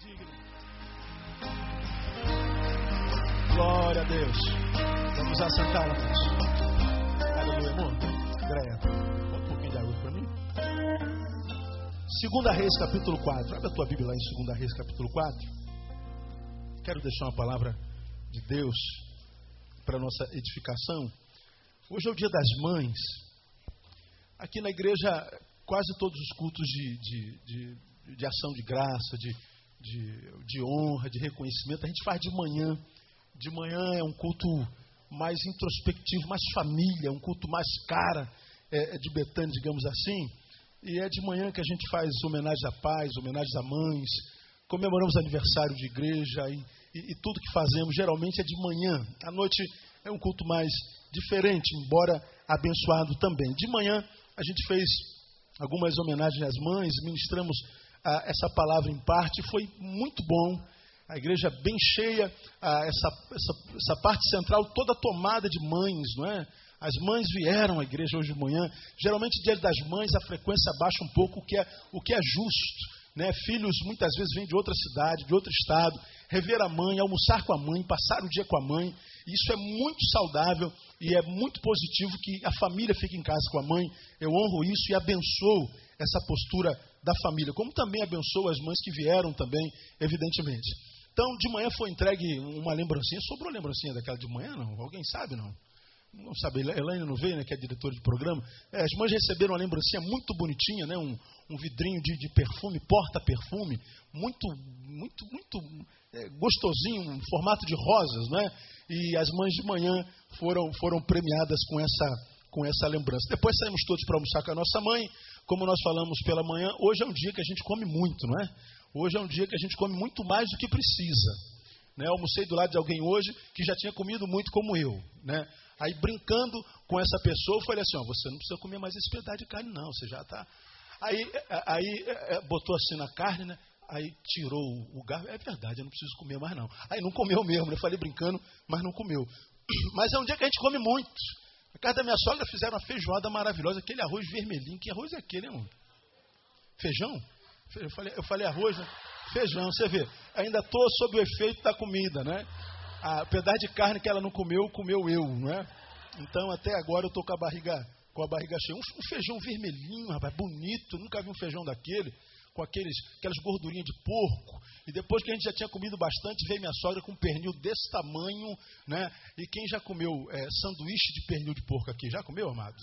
digno. Glória a Deus. Vamos assentar, irmãos. Aleluia, amor. Andréia, bota um pouquinho de água para mim. Segunda Reis, capítulo 4. Abre a tua Bíblia lá em Segunda Reis, capítulo 4. Quero deixar uma palavra de Deus para nossa edificação. Hoje é o dia das mães. Aqui na igreja, quase todos os cultos de, de, de, de ação de graça, de, de, de honra, de reconhecimento, a gente faz de manhã. De manhã é um culto mais introspectivo, mais família, um culto mais cara é, é de Betânia, digamos assim. E é de manhã que a gente faz homenagens à paz, homenagens a mães, comemoramos aniversário de igreja e, e, e tudo que fazemos geralmente é de manhã. À noite é um culto mais diferente, embora abençoado também. De manhã a gente fez algumas homenagens às mães, ministramos ah, essa palavra em parte, foi muito bom. A igreja bem cheia, ah, essa, essa, essa parte central toda tomada de mães, não é? As mães vieram à igreja hoje de manhã. Geralmente, dia das mães, a frequência baixa um pouco, o que é, o que é justo. Né? Filhos muitas vezes vêm de outra cidade, de outro estado, rever a mãe, almoçar com a mãe, passar o dia com a mãe. Isso é muito saudável e é muito positivo que a família fique em casa com a mãe. Eu honro isso e abençoo essa postura da família, como também abençoo as mães que vieram também, evidentemente. Então, de manhã foi entregue uma lembrancinha. Sobrou lembrancinha daquela de manhã, não? Alguém sabe, não? Não sabe, Elaine não veio, né, que é diretora de programa. É, as mães receberam uma lembrancinha muito bonitinha, né, um, um vidrinho de, de perfume, porta-perfume, muito, muito, muito é, gostosinho, um formato de rosas, né? E as mães de manhã foram, foram premiadas com essa, com essa lembrança. Depois saímos todos para almoçar com a nossa mãe. Como nós falamos pela manhã, hoje é um dia que a gente come muito, não é? Hoje é um dia que a gente come muito mais do que precisa. Né? Eu almocei do lado de alguém hoje que já tinha comido muito como eu. Né? Aí, brincando com essa pessoa, eu falei assim: ó, você não precisa comer mais esse pedaço de carne, não, você já está. Aí, aí botou assim na carne, né? Aí tirou o garfo. É verdade, eu não preciso comer mais, não. Aí não comeu mesmo, né? Eu falei brincando, mas não comeu. Mas é um dia que a gente come muito. Na casa da minha sogra fizeram uma feijoada maravilhosa, aquele arroz vermelhinho. Que arroz é aquele, irmão? Feijão? Eu falei, eu falei arroz, né? feijão. Você vê, ainda estou sob o efeito da comida, né? A pedaço de carne que ela não comeu, comeu eu, não é? Então até agora eu estou com a barriga com a barriga cheia. Um, um, feijão vermelhinho, rapaz, bonito. Nunca vi um feijão daquele com aqueles, aquelas gordurinhas de porco. E depois que a gente já tinha comido bastante, veio minha sogra com um pernil desse tamanho, né? E quem já comeu é, sanduíche de pernil de porco aqui? Já comeu, amado?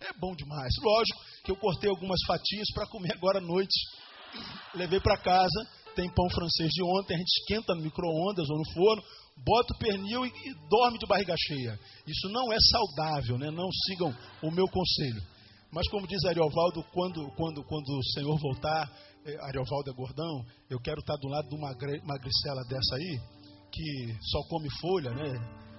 É bom demais. Lógico que eu cortei algumas fatias para comer agora à noite. Levei para casa. Tem pão francês de ontem, a gente esquenta no micro-ondas ou no forno, bota o pernil e, e dorme de barriga cheia. Isso não é saudável, né? Não sigam o meu conselho. Mas como diz Ariovaldo, quando, quando, quando o Senhor voltar, Ariovaldo é gordão, eu quero estar do lado de uma magricela dessa aí, que só come folha, né?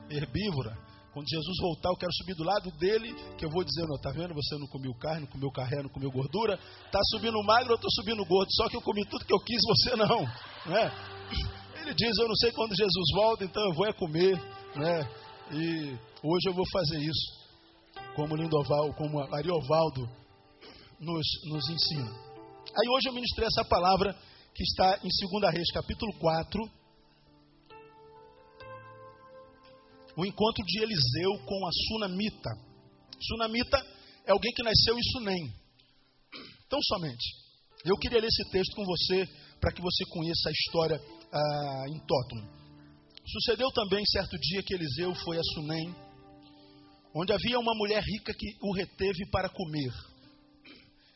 Herbívora. Quando Jesus voltar, eu quero subir do lado dele, que eu vou dizer, não, tá vendo? Você não comeu carne, não comeu carré, não comeu gordura. Tá subindo magro, eu estou subindo gordo. Só que eu comi tudo que eu quis, você não. Né? Ele diz, eu não sei quando Jesus volta, então eu vou é comer. Né? E hoje eu vou fazer isso. Como Lindoval, como Ariovaldo nos, nos ensina. Aí hoje eu ministrei essa palavra que está em 2 Reis, capítulo 4. O encontro de Eliseu com a Sunamita. Sunamita é alguém que nasceu em Sunem. Então, somente. Eu queria ler esse texto com você para que você conheça a história ah, em Tótum. Sucedeu também certo dia que Eliseu foi a Sunem, onde havia uma mulher rica que o reteve para comer.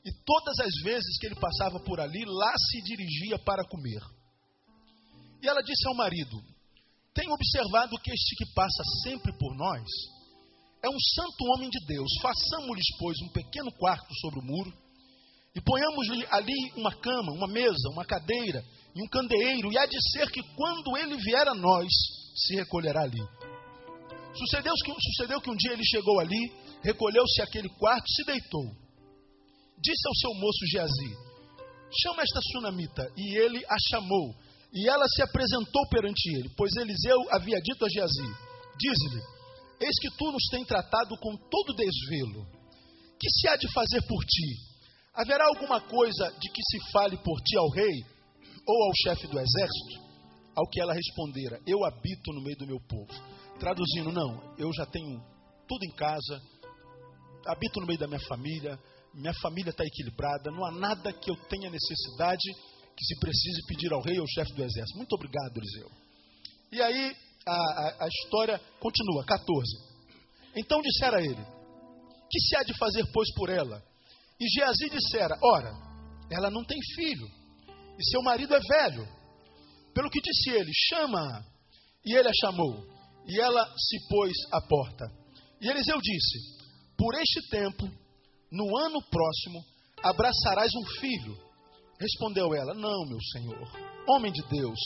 E todas as vezes que ele passava por ali, lá se dirigia para comer. E ela disse ao marido: Tenho observado que este que passa sempre por nós é um santo homem de Deus. Façamos-lhes, pois, um pequeno quarto sobre o muro e ponhamos-lhe ali uma cama, uma mesa, uma cadeira e um candeeiro. E há de ser que quando ele vier a nós, se recolherá ali. Sucedeu que, sucedeu que um dia ele chegou ali, recolheu-se àquele quarto e se deitou disse ao seu moço Geazi: Chama esta sunamita. E ele a chamou. E ela se apresentou perante ele, pois Eliseu havia dito a Geazi: Diz-lhe: Eis que tu nos tem tratado com todo desvelo. Que se há de fazer por ti? Haverá alguma coisa de que se fale por ti ao rei? ou ao chefe do exército? Ao que ela respondera: Eu habito no meio do meu povo. Traduzindo, não, eu já tenho tudo em casa, habito no meio da minha família, minha família está equilibrada, não há nada que eu tenha necessidade que se precise pedir ao rei ou ao chefe do exército. Muito obrigado, Eliseu. E aí a, a, a história continua, 14. Então dissera a ele: Que se há de fazer, pois, por ela? E Geazi dissera: Ora, ela não tem filho, e seu marido é velho. Pelo que disse ele: Chama-a. E ele a chamou, e ela se pôs à porta. E Eliseu disse: Por este tempo, no ano próximo, abraçarás um filho. Respondeu ela: Não, meu senhor, homem de Deus,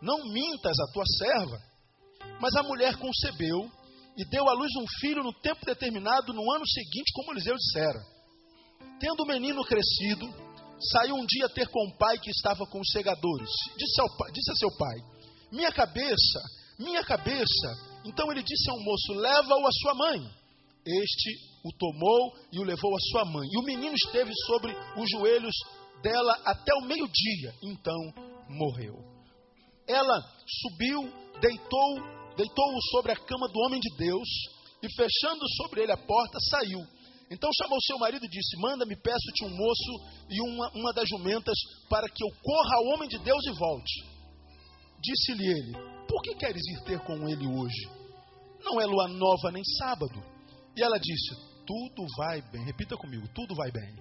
não mintas a tua serva. Mas a mulher concebeu e deu à luz um filho no tempo determinado, no ano seguinte, como Eliseu dissera. Tendo o menino crescido, saiu um dia ter com o pai que estava com os segadores. Disse, ao, disse a seu pai: Minha cabeça, minha cabeça. Então ele disse ao moço: Leva-o à sua mãe. Este o tomou e o levou à sua mãe. E o menino esteve sobre os joelhos dela até o meio-dia. Então morreu. Ela subiu, deitou deitou-o sobre a cama do homem de Deus e, fechando sobre ele a porta, saiu. Então chamou seu marido e disse: Manda-me, peço-te um moço e uma, uma das jumentas, para que eu corra ao homem de Deus e volte. Disse-lhe ele: Por que queres ir ter com ele hoje? Não é lua nova nem sábado. E ela disse: Tudo vai bem. Repita comigo: Tudo vai bem.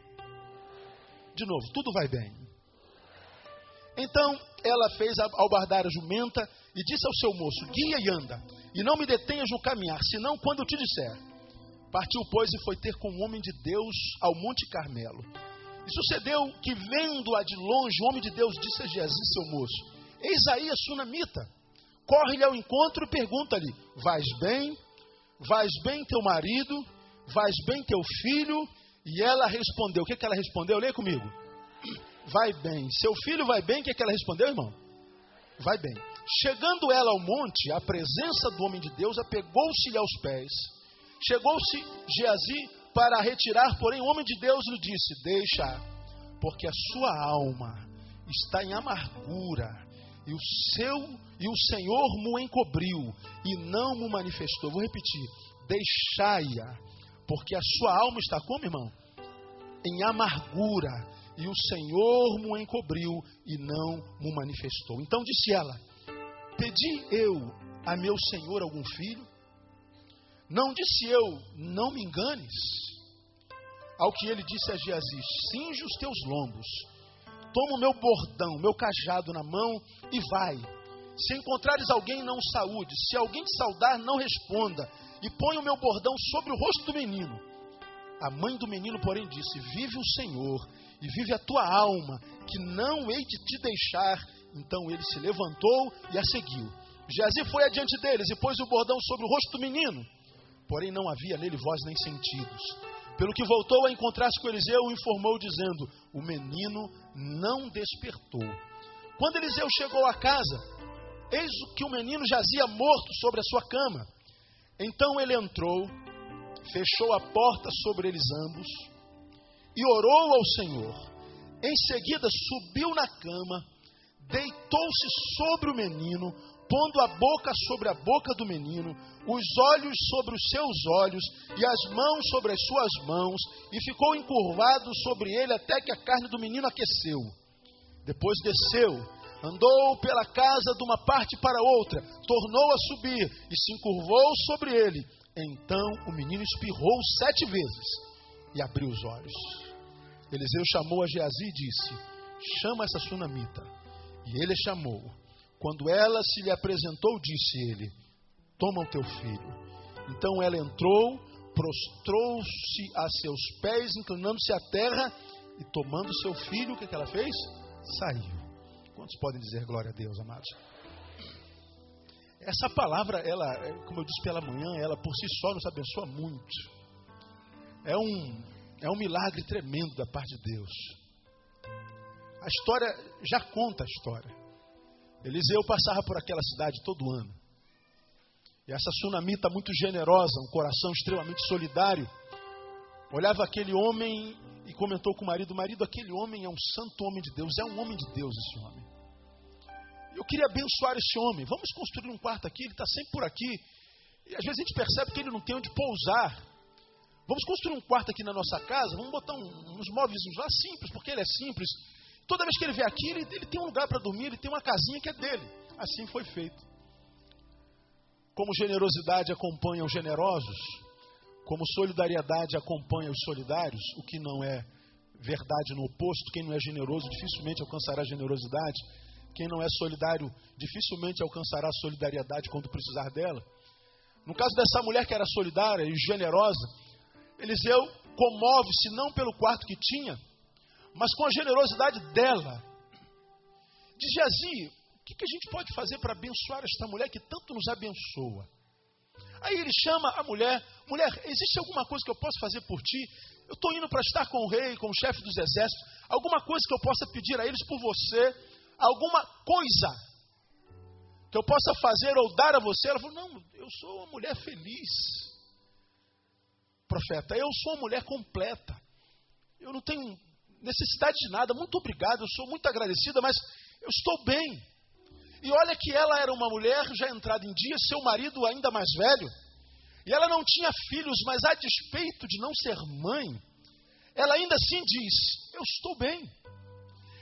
De novo: Tudo vai bem. Então ela fez albardar a jumenta e disse ao seu moço: Guia e anda, e não me detenhas no caminhar, senão quando eu te disser. Partiu, pois, e foi ter com o homem de Deus ao Monte Carmelo. E sucedeu que, vendo-a de longe, o homem de Deus disse a Jesus, seu moço: Eis aí a sunamita. Corre-lhe ao encontro e pergunta-lhe: Vais bem? Vais bem teu marido? Vais bem teu filho? E ela respondeu: O que, que ela respondeu? Lê comigo. Vai bem. Seu filho vai bem? O que, que ela respondeu, irmão? Vai bem. Chegando ela ao monte, a presença do homem de Deus apegou-se-lhe aos pés. Chegou-se Geazi para retirar, porém o homem de Deus lhe disse: Deixa, porque a sua alma está em amargura, e o seu e o Senhor mo encobriu e não mo manifestou. Vou repetir: Deixai-a, porque a sua alma está como, irmão? Em amargura, e o Senhor mo encobriu e não mo manifestou. Então disse ela: Pedi eu a meu senhor algum filho? Não disse eu, não me enganes. Ao que ele disse a Geazi: Cinge os teus lombos, toma o meu bordão, meu cajado na mão e vai. Se encontrares alguém, não saúde. Se alguém te saudar, não responda. E põe o meu bordão sobre o rosto do menino. A mãe do menino, porém, disse: Vive o Senhor e vive a tua alma, que não hei de te deixar então ele se levantou e a seguiu. Geazi foi adiante deles e pôs o bordão sobre o rosto do menino. Porém não havia nele voz nem sentidos. Pelo que voltou a encontrar-se com Eliseu, o informou dizendo: O menino não despertou. Quando Eliseu chegou à casa, eis que o menino jazia morto sobre a sua cama. Então ele entrou, fechou a porta sobre eles ambos e orou ao Senhor. Em seguida subiu na cama deitou-se sobre o menino, pondo a boca sobre a boca do menino, os olhos sobre os seus olhos e as mãos sobre as suas mãos, e ficou encurvado sobre ele até que a carne do menino aqueceu. Depois desceu, andou pela casa de uma parte para outra, tornou a subir e se encurvou sobre ele. Então o menino espirrou sete vezes e abriu os olhos. Eliseu chamou a Geazi e disse: Chama essa sunamita. E ele chamou. Quando ela se lhe apresentou, disse ele: Toma o teu filho. Então ela entrou, prostrou-se a seus pés, inclinando-se à terra, e tomando seu filho, o que, que ela fez? Saiu. Quantos podem dizer glória a Deus, amados? Essa palavra, ela, como eu disse pela manhã, ela por si só nos abençoa muito. É um, é um milagre tremendo da parte de Deus. A história já conta a história. Eliseu passava por aquela cidade todo ano. E essa sunamita muito generosa, um coração extremamente solidário, olhava aquele homem e comentou com o marido: Marido, aquele homem é um santo homem de Deus, é um homem de Deus esse homem. queria abençoar esse homem. Vamos construir um quarto aqui, ele está sempre por aqui. E às vezes a gente percebe que ele não tem onde pousar. Vamos construir um quarto aqui na nossa casa, vamos botar um, uns móveis lá simples, porque ele é simples. Toda vez que ele vier aqui, ele, ele tem um lugar para dormir, ele tem uma casinha que é dele. Assim foi feito. Como generosidade acompanha os generosos, como solidariedade acompanha os solidários, o que não é verdade no oposto, quem não é generoso dificilmente alcançará generosidade, quem não é solidário dificilmente alcançará solidariedade quando precisar dela. No caso dessa mulher que era solidária e generosa, Eliseu comove-se não pelo quarto que tinha, mas com a generosidade dela. Diz Jazi, o que a gente pode fazer para abençoar esta mulher que tanto nos abençoa? Aí ele chama a mulher: mulher, existe alguma coisa que eu possa fazer por ti? Eu estou indo para estar com o rei, com o chefe dos exércitos. Alguma coisa que eu possa pedir a eles por você? Alguma coisa que eu possa fazer ou dar a você? Ela falou: Não, eu sou uma mulher feliz. Profeta, eu sou uma mulher completa. Eu não tenho necessidade de nada. Muito obrigado, eu sou muito agradecida, mas eu estou bem. E olha que ela era uma mulher já entrada em dia, seu marido ainda mais velho. E ela não tinha filhos, mas a despeito de não ser mãe, ela ainda assim diz: Eu estou bem.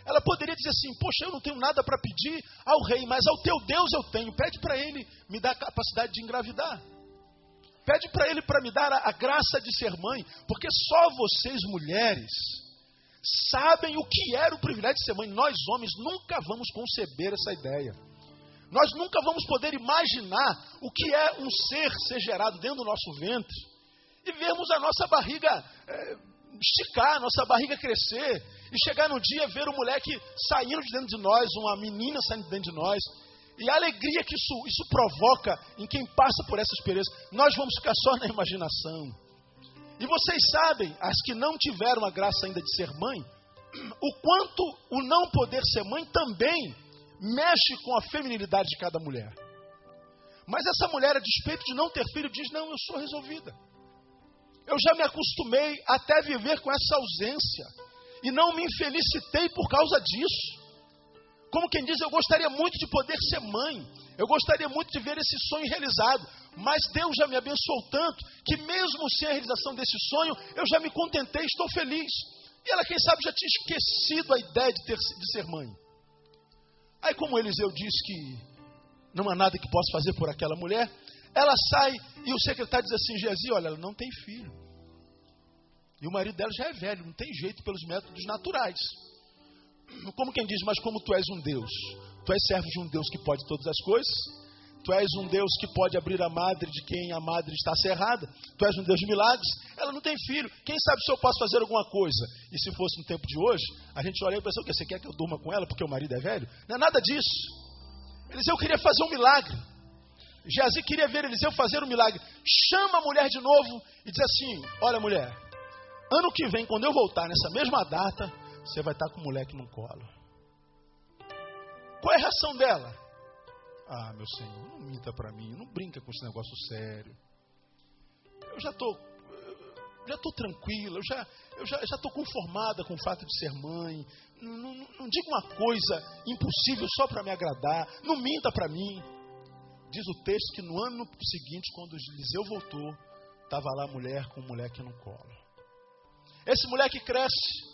Ela poderia dizer assim: Poxa, eu não tenho nada para pedir ao rei, mas ao teu Deus eu tenho. Pede para ele me dar a capacidade de engravidar. Pede para ele para me dar a, a graça de ser mãe, porque só vocês, mulheres, sabem o que era o privilégio de ser mãe. Nós, homens, nunca vamos conceber essa ideia. Nós nunca vamos poder imaginar o que é um ser ser gerado dentro do nosso ventre e vermos a nossa barriga é, esticar, a nossa barriga crescer e chegar no dia ver o moleque saindo de dentro de nós, uma menina saindo de dentro de nós. E a alegria que isso, isso provoca em quem passa por essa experiência, nós vamos ficar só na imaginação. E vocês sabem, as que não tiveram a graça ainda de ser mãe, o quanto o não poder ser mãe também mexe com a feminilidade de cada mulher. Mas essa mulher, a despeito de não ter filho, diz: Não, eu sou resolvida. Eu já me acostumei até viver com essa ausência. E não me infelicitei por causa disso. Como quem diz, eu gostaria muito de poder ser mãe. Eu gostaria muito de ver esse sonho realizado. Mas Deus já me abençoou tanto que, mesmo sem a realização desse sonho, eu já me contentei, estou feliz. E ela, quem sabe, já tinha esquecido a ideia de, ter, de ser mãe. Aí, como Eliseu diz que não há nada que possa fazer por aquela mulher, ela sai e o secretário diz assim: Gezi, olha, ela não tem filho. E o marido dela já é velho, não tem jeito pelos métodos naturais. Como quem diz, mas como tu és um Deus, tu és servo de um Deus que pode todas as coisas, Tu és um Deus que pode abrir a madre de quem a madre está cerrada. Tu és um Deus de milagres. Ela não tem filho. Quem sabe se eu posso fazer alguma coisa? E se fosse no tempo de hoje, a gente olha e pensa: o que? Você quer que eu durma com ela porque o marido é velho? Não é nada disso. Eliseu queria fazer um milagre. Geazi queria ver Eliseu fazer um milagre. Chama a mulher de novo e diz assim: Olha, mulher, ano que vem, quando eu voltar nessa mesma data, você vai estar com o moleque no colo. Qual é a reação dela? Ah, meu Senhor, não minta para mim, não brinca com esse negócio sério. Eu já estou já estou tranquila, eu já eu já estou conformada com o fato de ser mãe. Não, não, não diga uma coisa impossível só para me agradar. Não minta para mim. Diz o texto que no ano seguinte, quando Eliseu voltou, estava lá a mulher com o moleque no colo. Esse moleque cresce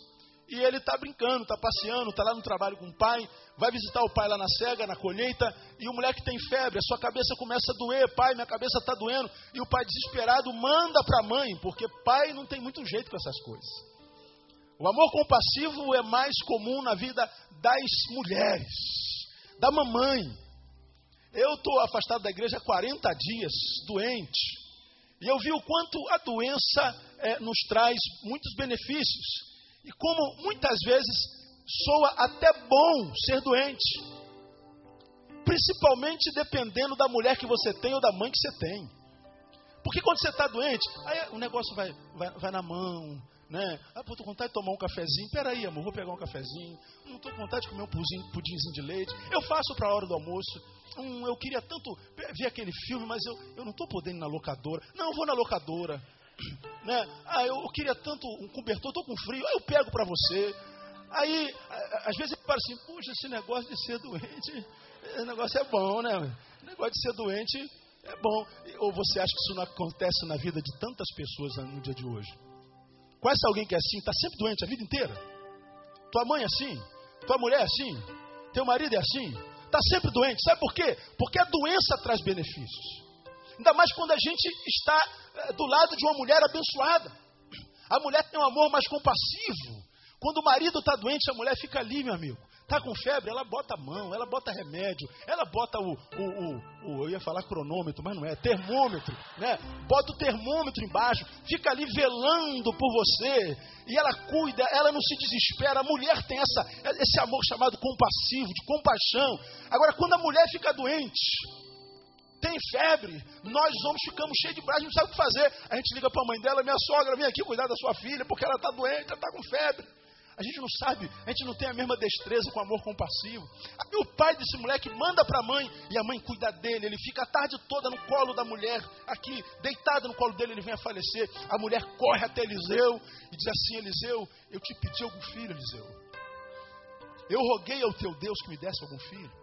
e ele está brincando, está passeando, está lá no trabalho com o pai, vai visitar o pai lá na cega, na colheita, e o moleque tem febre, a sua cabeça começa a doer, pai, minha cabeça está doendo, e o pai desesperado manda para a mãe, porque pai não tem muito jeito com essas coisas. O amor compassivo é mais comum na vida das mulheres, da mamãe. Eu estou afastado da igreja há 40 dias, doente, e eu vi o quanto a doença é, nos traz muitos benefícios. E como muitas vezes soa até bom ser doente, principalmente dependendo da mulher que você tem ou da mãe que você tem. Porque quando você está doente, aí o negócio vai, vai, vai na mão, né? Ah, tô com vontade de tomar um cafezinho. Peraí, amor, vou pegar um cafezinho. Não tô com vontade de comer um pudinho, pudinzinho de leite. Eu faço para a hora do almoço. Hum, eu queria tanto ver aquele filme, mas eu, eu não estou podendo ir na locadora. Não, eu vou na locadora. Né? Ah, eu queria tanto um cobertor, estou com frio, aí eu pego para você. Aí, às vezes, paro assim, puxa, esse negócio de ser doente, esse negócio é bom, né? O negócio de ser doente é bom. Ou você acha que isso não acontece na vida de tantas pessoas no dia de hoje? Conhece alguém que é assim, está sempre doente a vida inteira? Tua mãe é assim? Tua mulher é assim? Teu marido é assim? Está sempre doente. Sabe por quê? Porque a doença traz benefícios. Ainda mais quando a gente está é, do lado de uma mulher abençoada. A mulher tem um amor mais compassivo. Quando o marido está doente, a mulher fica ali, meu amigo. Está com febre, ela bota a mão, ela bota remédio, ela bota o, o, o, o, eu ia falar cronômetro, mas não é, termômetro, né? Bota o termômetro embaixo, fica ali velando por você, e ela cuida, ela não se desespera. A mulher tem essa, esse amor chamado compassivo, de compaixão. Agora, quando a mulher fica doente, tem febre, nós homens ficamos cheios de braços, não sabe o que fazer. A gente liga para a mãe dela, minha sogra, vem aqui cuidar da sua filha, porque ela está doente, ela está com febre. A gente não sabe, a gente não tem a mesma destreza com amor compassivo. O pai desse moleque manda para a mãe e a mãe cuida dele. Ele fica a tarde toda no colo da mulher, aqui, deitado no colo dele, ele vem a falecer. A mulher corre até Eliseu e diz assim: Eliseu, eu te pedi algum filho, Eliseu. Eu roguei ao teu Deus que me desse algum filho.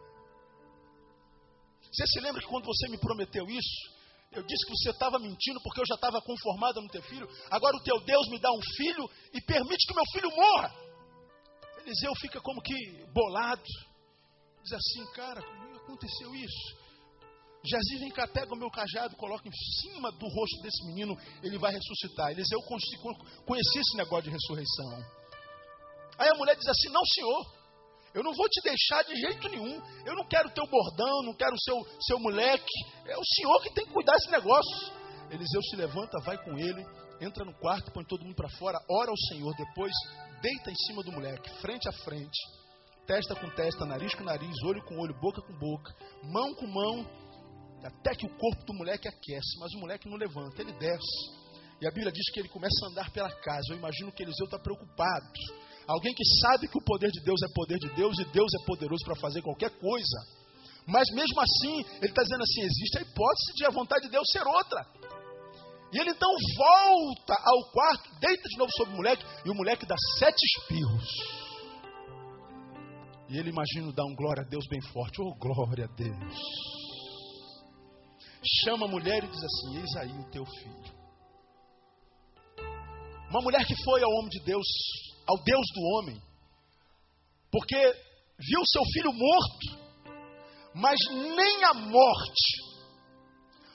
Você se lembra que quando você me prometeu isso, eu disse que você estava mentindo porque eu já estava conformada no teu filho. Agora o teu Deus me dá um filho e permite que o meu filho morra. Eliseu fica como que bolado. Diz assim, cara, como aconteceu isso? Jazi, vem cá, pega o meu cajado, coloca em cima do rosto desse menino, ele vai ressuscitar. Eliseu conhecia esse negócio de ressurreição. Aí a mulher diz assim: Não, senhor, eu não vou te deixar de jeito nenhum. Eu não quero teu bordão, não quero seu, seu moleque. É o senhor que tem que cuidar desse negócio. Eliseu se levanta, vai com ele, entra no quarto, põe todo mundo para fora, ora ao Senhor, depois deita em cima do moleque, frente a frente, testa com testa, nariz com nariz, olho com olho, boca com boca, mão com mão, até que o corpo do moleque aquece, mas o moleque não levanta, ele desce. E a Bíblia diz que ele começa a andar pela casa. Eu imagino que Eliseu está preocupado. Alguém que sabe que o poder de Deus é poder de Deus e Deus é poderoso para fazer qualquer coisa. Mas mesmo assim, ele está dizendo assim: existe a hipótese de a vontade de Deus ser outra. E ele então volta ao quarto, deita de novo sobre o moleque, e o moleque dá sete espirros. E ele imagina dar um glória a Deus bem forte. Oh, glória a Deus. Chama a mulher e diz assim: Eis aí o teu filho. Uma mulher que foi ao homem de Deus, ao Deus do homem, porque viu seu filho morto, mas nem a morte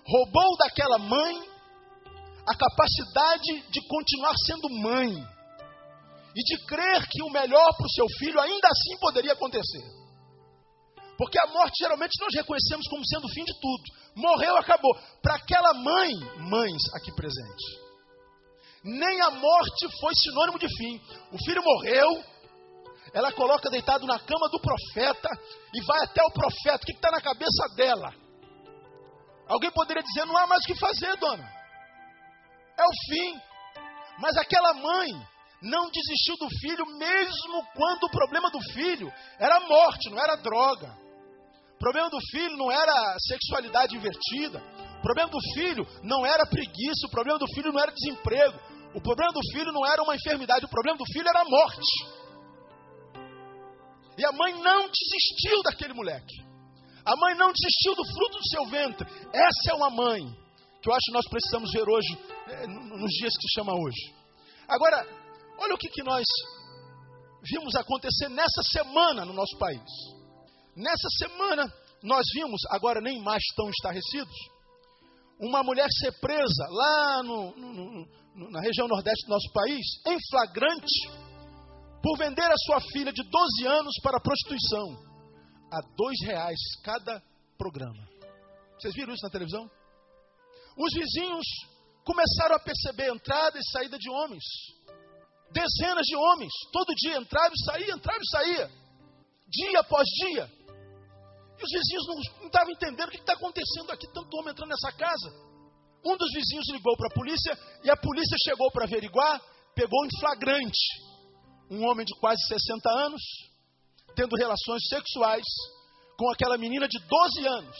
roubou daquela mãe a capacidade de continuar sendo mãe e de crer que o melhor para o seu filho ainda assim poderia acontecer. Porque a morte geralmente nós reconhecemos como sendo o fim de tudo. Morreu, acabou. Para aquela mãe, mães aqui presentes, nem a morte foi sinônimo de fim. O filho morreu, ela coloca deitado na cama do profeta e vai até o profeta. O que está na cabeça dela? Alguém poderia dizer: não há mais o que fazer, dona. É o fim. Mas aquela mãe não desistiu do filho, mesmo quando o problema do filho era morte, não era droga. O problema do filho não era sexualidade invertida. O problema do filho não era preguiça. O problema do filho não era desemprego. O problema do filho não era uma enfermidade. O problema do filho era a morte. E a mãe não desistiu daquele moleque. A mãe não desistiu do fruto do seu ventre. Essa é uma mãe que eu acho que nós precisamos ver hoje, é, nos dias que se chama hoje. Agora, olha o que, que nós vimos acontecer nessa semana no nosso país. Nessa semana, nós vimos, agora nem mais tão estarrecidos, uma mulher ser presa lá no, no, no, na região nordeste do nosso país, em flagrante, por vender a sua filha de 12 anos para prostituição, a dois reais cada programa. Vocês viram isso na televisão? Os vizinhos começaram a perceber entrada e saída de homens. Dezenas de homens, todo dia entrava e saía, entrava e saía. Dia após dia. E os vizinhos não, estavam entendendo o que está acontecendo aqui, tanto homem entrando nessa casa. Um dos vizinhos ligou para a polícia e a polícia chegou para averiguar, pegou em flagrante um homem de quase 60 anos, tendo relações sexuais com aquela menina de 12 anos.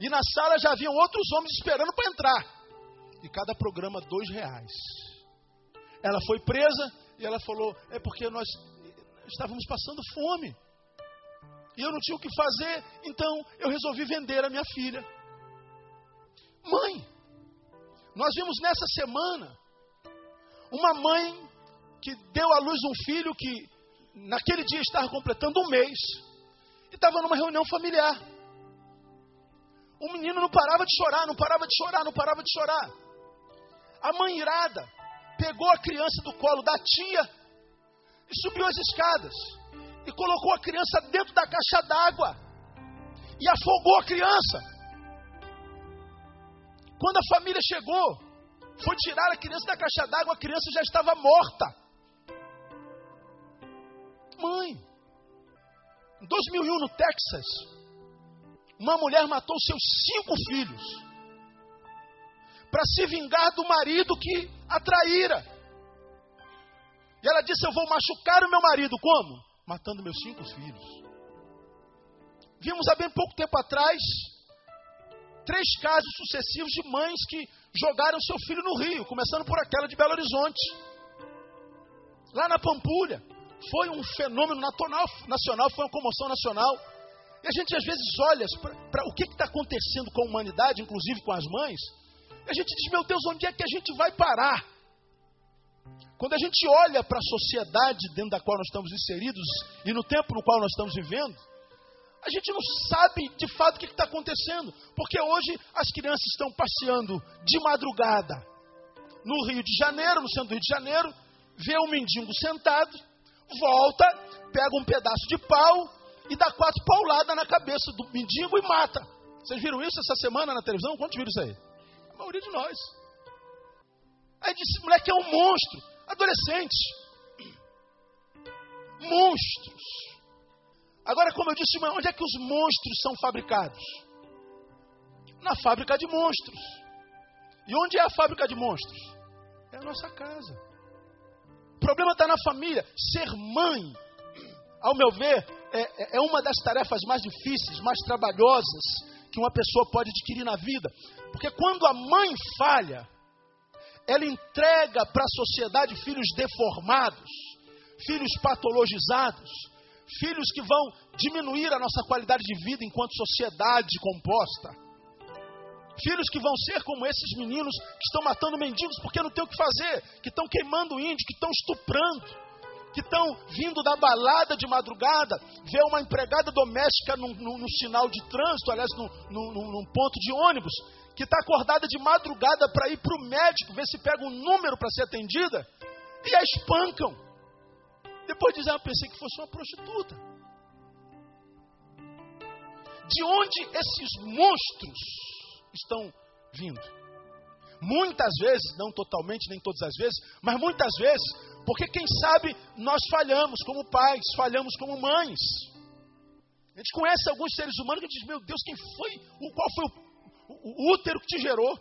E na sala já haviam outros homens esperando para entrar. E cada programa, dois reais. Ela foi presa e ela falou: é porque nós estávamos passando fome. E eu não tinha o que fazer, então eu resolvi vender a minha filha. Mãe, nós vimos nessa semana uma mãe que deu à luz um filho que naquele dia estava completando um mês e estava numa reunião familiar. O menino não parava de chorar, não parava de chorar, não parava de chorar. A mãe irada pegou a criança do colo da tia e subiu as escadas e colocou a criança dentro da caixa d'água e afogou a criança. Quando a família chegou, foi tirar a criança da caixa d'água, a criança já estava morta. Mãe, em 2001 no Texas, uma mulher matou seus cinco filhos para se vingar do marido que a traíra. E ela disse: Eu vou machucar o meu marido. Como? Matando meus cinco filhos. Vimos há bem pouco tempo atrás três casos sucessivos de mães que jogaram seu filho no rio, começando por aquela de Belo Horizonte. Lá na Pampulha, foi um fenômeno nacional, foi uma comoção nacional. E a gente às vezes olha para o que está acontecendo com a humanidade, inclusive com as mães, e a gente diz, meu Deus, onde é que a gente vai parar? Quando a gente olha para a sociedade dentro da qual nós estamos inseridos e no tempo no qual nós estamos vivendo, a gente não sabe de fato o que está acontecendo, porque hoje as crianças estão passeando de madrugada no Rio de Janeiro, no centro do Rio de Janeiro, vê um mendigo sentado, volta, pega um pedaço de pau e dá quatro pauladas na cabeça do mendigo e mata. Vocês viram isso essa semana na televisão? Quantos viram isso aí? A maioria de nós. Aí disse, moleque é um monstro, adolescente. Monstros. Agora, como eu disse, onde é que os monstros são fabricados? Na fábrica de monstros. E onde é a fábrica de monstros? É a nossa casa. O problema está na família. Ser mãe, ao meu ver, é, é, é uma das tarefas mais difíceis, mais trabalhosas que uma pessoa pode adquirir na vida. Porque quando a mãe falha, ela entrega para a sociedade filhos deformados, filhos patologizados, filhos que vão diminuir a nossa qualidade de vida enquanto sociedade composta. Filhos que vão ser como esses meninos que estão matando mendigos porque não tem o que fazer, que estão queimando índio, que estão estuprando, que estão vindo da balada de madrugada, ver uma empregada doméstica no, no, no sinal de trânsito, aliás, no, num ponto de ônibus, que está acordada de madrugada para ir para o médico, ver se pega um número para ser atendida, e a espancam. Depois ah, eu pensei que fosse uma prostituta. De onde esses monstros estão vindo? Muitas vezes, não totalmente, nem todas as vezes, mas muitas vezes, porque quem sabe nós falhamos como pais, falhamos como mães. A gente conhece alguns seres humanos que diz, meu Deus, quem foi, qual foi o, o, o útero que te gerou?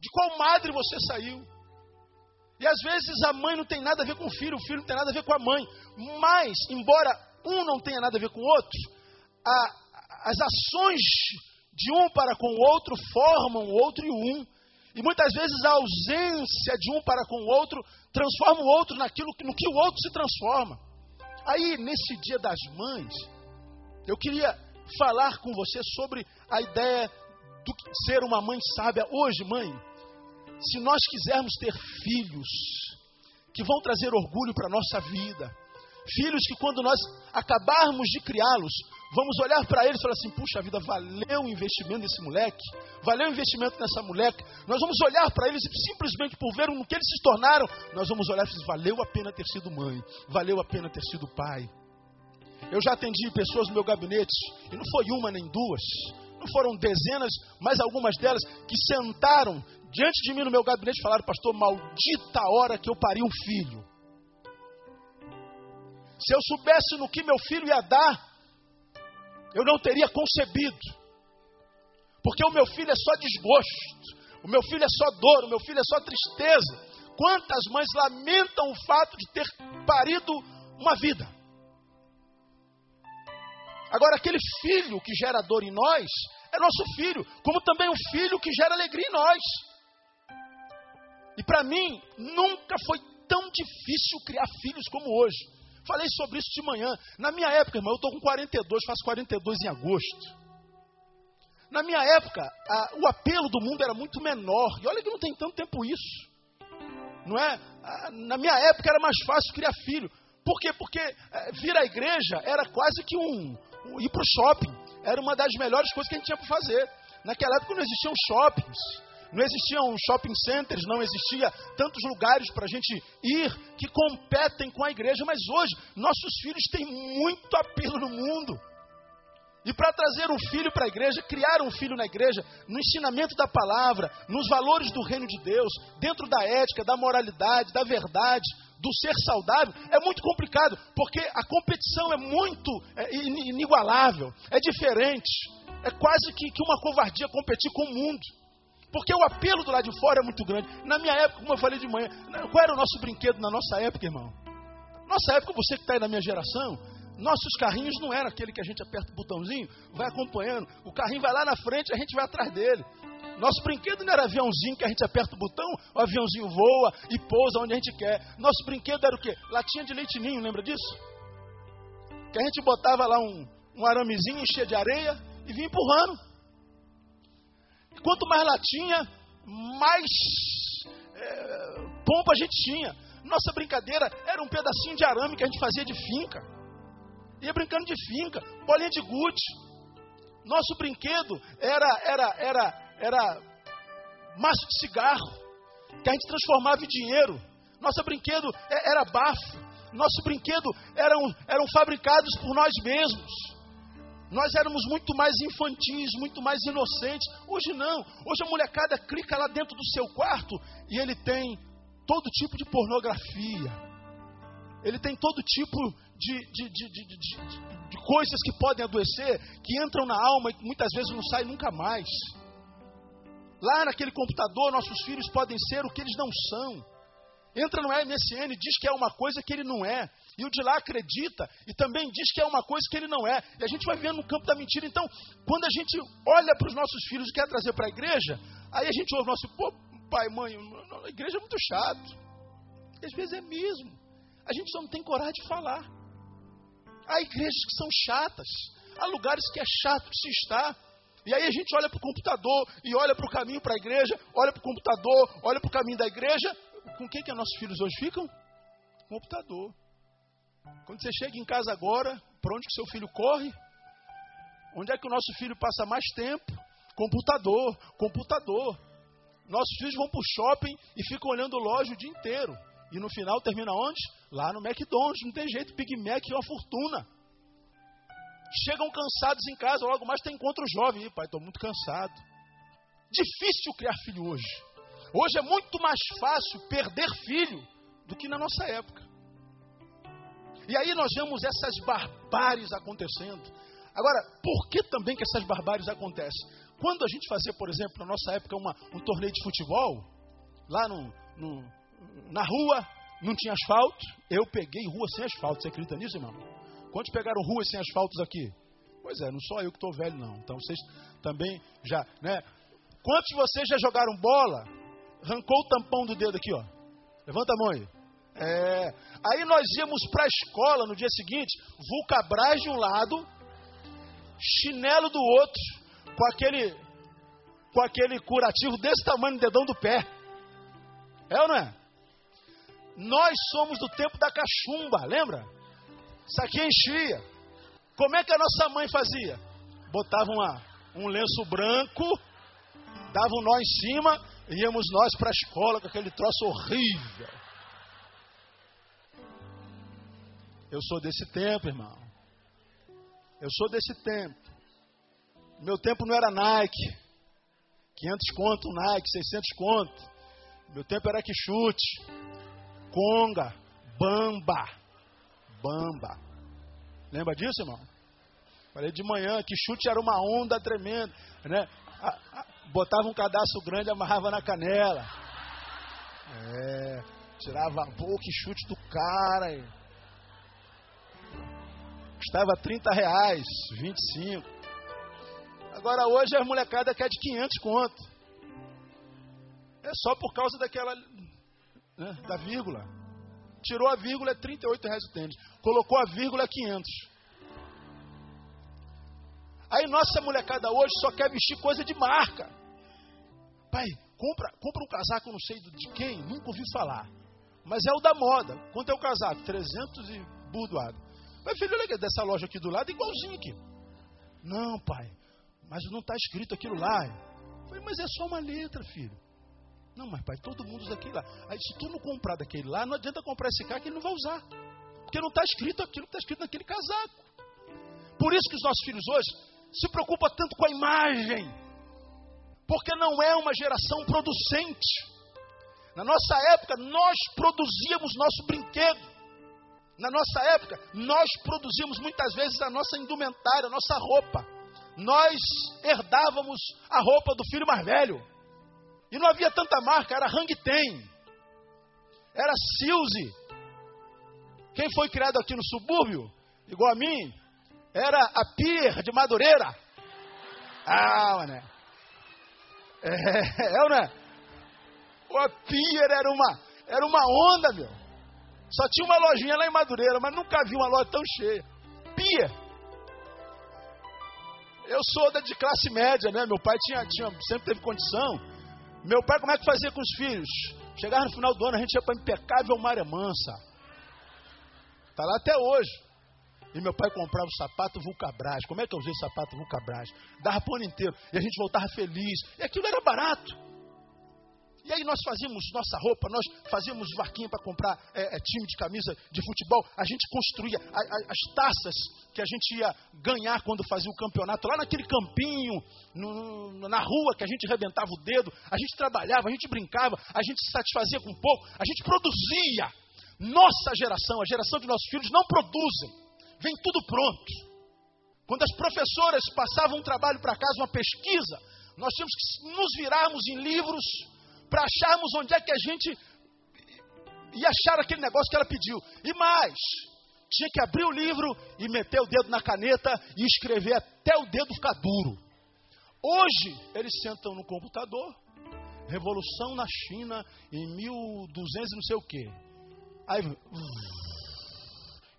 De qual madre você saiu? E às vezes a mãe não tem nada a ver com o filho, o filho não tem nada a ver com a mãe. Mas, embora um não tenha nada a ver com o outro, a, as ações de um para com o outro formam o outro e um. E muitas vezes a ausência de um para com o outro transforma o outro naquilo no que o outro se transforma. Aí, nesse dia das mães, eu queria falar com você sobre a ideia do ser uma mãe sábia. Hoje, mãe, se nós quisermos ter filhos que vão trazer orgulho para a nossa vida, filhos que quando nós acabarmos de criá-los, vamos olhar para eles e falar assim: puxa vida, valeu o investimento nesse moleque, valeu o investimento nessa moleque. Nós vamos olhar para eles e simplesmente por ver no que eles se tornaram, nós vamos olhar e falar: valeu a pena ter sido mãe, valeu a pena ter sido pai. Eu já atendi pessoas no meu gabinete, e não foi uma nem duas, não foram dezenas, mas algumas delas que sentaram diante de mim no meu gabinete falaram, pastor, maldita hora que eu pari um filho. Se eu soubesse no que meu filho ia dar, eu não teria concebido. Porque o meu filho é só desgosto, o meu filho é só dor, o meu filho é só tristeza. Quantas mães lamentam o fato de ter parido uma vida? Agora, aquele filho que gera dor em nós é nosso filho, como também o filho que gera alegria em nós. E para mim, nunca foi tão difícil criar filhos como hoje. Falei sobre isso de manhã. Na minha época, irmão, eu estou com 42, faço 42 em agosto. Na minha época, a, o apelo do mundo era muito menor. E olha que não tem tanto tempo isso. Não é? Na minha época era mais fácil criar filho. Por quê? Porque é, vir à igreja era quase que um, um ir para o shopping. Era uma das melhores coisas que a gente tinha para fazer. Naquela época não existiam shoppings, não existiam shopping centers, não existia tantos lugares para a gente ir que competem com a igreja. Mas hoje nossos filhos têm muito apelo no mundo. E para trazer um filho para a igreja, criar um filho na igreja, no ensinamento da palavra, nos valores do reino de Deus, dentro da ética, da moralidade, da verdade, do ser saudável, é muito complicado, porque a competição é muito é, inigualável, é diferente, é quase que, que uma covardia competir com o mundo. Porque o apelo do lado de fora é muito grande. Na minha época, como eu falei de manhã, qual era o nosso brinquedo na nossa época, irmão? Nossa época, você que está aí na minha geração, nossos carrinhos não eram aquele que a gente aperta o botãozinho, vai acompanhando. O carrinho vai lá na frente, a gente vai atrás dele. Nosso brinquedo não era aviãozinho que a gente aperta o botão, o aviãozinho voa e pousa onde a gente quer. Nosso brinquedo era o quê? Latinha de leite ninho, lembra disso? Que a gente botava lá um, um aramezinho, enchia de areia e vinha empurrando. Quanto mais latinha, mais é, pompa a gente tinha. Nossa brincadeira era um pedacinho de arame que a gente fazia de finca. Ia brincando de finca, bolinha de gude. Nosso brinquedo era, era, era, era maço de cigarro, que a gente transformava em dinheiro. Nosso brinquedo era bafo. Nosso brinquedo eram, eram fabricados por nós mesmos. Nós éramos muito mais infantis, muito mais inocentes. Hoje não. Hoje a molecada clica lá dentro do seu quarto e ele tem todo tipo de pornografia ele tem todo tipo de, de, de, de, coisas que podem adoecer, que entram na alma e muitas vezes não saem nunca mais. Lá naquele computador, nossos filhos podem ser o que eles não são. Entra no MSN, diz que é uma coisa que ele não é. E o de lá acredita e também diz que é uma coisa que ele não é. E a gente vai vendo no campo da mentira. Então, quando a gente olha para os nossos filhos e quer trazer para a igreja, aí a gente ouve nosso, pô, pai, mãe, a igreja é muito chato. E às vezes é mesmo. A gente só não tem coragem de falar. Há igrejas que são chatas. Há lugares que é chato de se estar. E aí a gente olha para o computador e olha para o caminho para a igreja, olha para o computador, olha para o caminho da igreja. Com quem que nossos filhos hoje ficam? Computador. Quando você chega em casa agora, para onde que seu filho corre? Onde é que o nosso filho passa mais tempo? Computador, computador. Nossos filhos vão para o shopping e ficam olhando loja o dia inteiro. E no final termina onde? Lá no McDonald's. Não tem jeito, Big Mac é uma fortuna. Chegam cansados em casa, logo mais tem encontro jovem. Ih, pai, estou muito cansado. Difícil criar filho hoje. Hoje é muito mais fácil perder filho do que na nossa época. E aí nós vemos essas barbáries acontecendo. Agora, por que também que essas barbáries acontecem? Quando a gente fazia, por exemplo, na nossa época, uma, um torneio de futebol, lá no, no, na rua, não tinha asfalto. Eu peguei rua sem asfalto. Você acredita nisso, irmão? Quantos pegaram ruas sem asfaltos aqui? Pois é, não sou eu que estou velho, não. Então vocês também já, né? Quantos de vocês já jogaram bola? Arrancou o tampão do dedo aqui, ó. Levanta a mão aí. É. Aí nós íamos para a escola no dia seguinte, vulcabras de um lado, chinelo do outro, com aquele, com aquele curativo desse tamanho no dedão do pé. É ou não é? Nós somos do tempo da cachumba, lembra? Isso aqui enchia. Como é que a nossa mãe fazia? Botava uma, um lenço branco, dava um nó em cima, íamos nós para a escola com aquele troço horrível. Eu sou desse tempo, irmão. Eu sou desse tempo. Meu tempo não era Nike. 500 conto Nike, 600 conto. Meu tempo era que chute. Conga, Bamba. Bamba. Lembra disso, irmão? Falei de manhã que chute era uma onda tremenda, né? Botava um cadastro grande, amarrava na canela. É, tirava a boca e chute do cara. Custava 30 reais, 25. Agora hoje a molecada quer de 500 conto. É só por causa daquela né, da vírgula. Tirou a vírgula, é 38 reais o tênis. Colocou a vírgula, é 500. Aí nossa molecada hoje só quer vestir coisa de marca. Pai, compra, compra um casaco, não sei de quem, nunca ouvi falar. Mas é o da moda. Quanto é o casaco? 300 e burdoado. Mas filho, olha dessa loja aqui do lado, igualzinho aqui. Não, pai, mas não está escrito aquilo lá. Eu falei, mas é só uma letra, filho. Não, mas pai, todo mundo usa aquele lá. Aí se tu não comprar daquele lá, não adianta comprar esse cara que ele não vai usar. Porque não está escrito aquilo que está escrito naquele casaco. Por isso que os nossos filhos hoje se preocupam tanto com a imagem. Porque não é uma geração producente. Na nossa época, nós produzíamos nosso brinquedo. Na nossa época, nós produzíamos muitas vezes a nossa indumentária, a nossa roupa. Nós herdávamos a roupa do filho mais velho. E não havia tanta marca, era Hang Ten, era Silze. Quem foi criado aqui no subúrbio, igual a mim, era a Pier de Madureira. Ah, mané. É, é ou é? O Pier era uma, era uma onda, meu. Só tinha uma lojinha lá em Madureira, mas nunca vi uma loja tão cheia. Pier. Eu sou da de classe média, né? Meu pai tinha, tinha, sempre teve condição. Meu pai, como é que fazia com os filhos? Chegava no final do ano, a gente ia para impecável Maré Mansa. Está lá até hoje. E meu pai comprava o sapato Vulcabras. Como é que eu usei sapato Vulcabras? Dava para o ano inteiro. E a gente voltava feliz. E aquilo era barato. E aí nós fazíamos nossa roupa, nós fazíamos vaquinha para comprar é, é, time de camisa de futebol. A gente construía a, a, as taças que a gente ia ganhar quando fazia o campeonato. Lá naquele campinho, no, na rua que a gente rebentava o dedo. A gente trabalhava, a gente brincava, a gente se satisfazia com pouco. A gente produzia. Nossa geração, a geração de nossos filhos, não produzem. Vem tudo pronto. Quando as professoras passavam um trabalho para casa, uma pesquisa, nós tínhamos que nos virarmos em livros para acharmos onde é que a gente ia achar aquele negócio que ela pediu. E mais, tinha que abrir o livro e meter o dedo na caneta e escrever até o dedo ficar duro. Hoje, eles sentam no computador, Revolução na China em 1200 não sei o quê. Aí,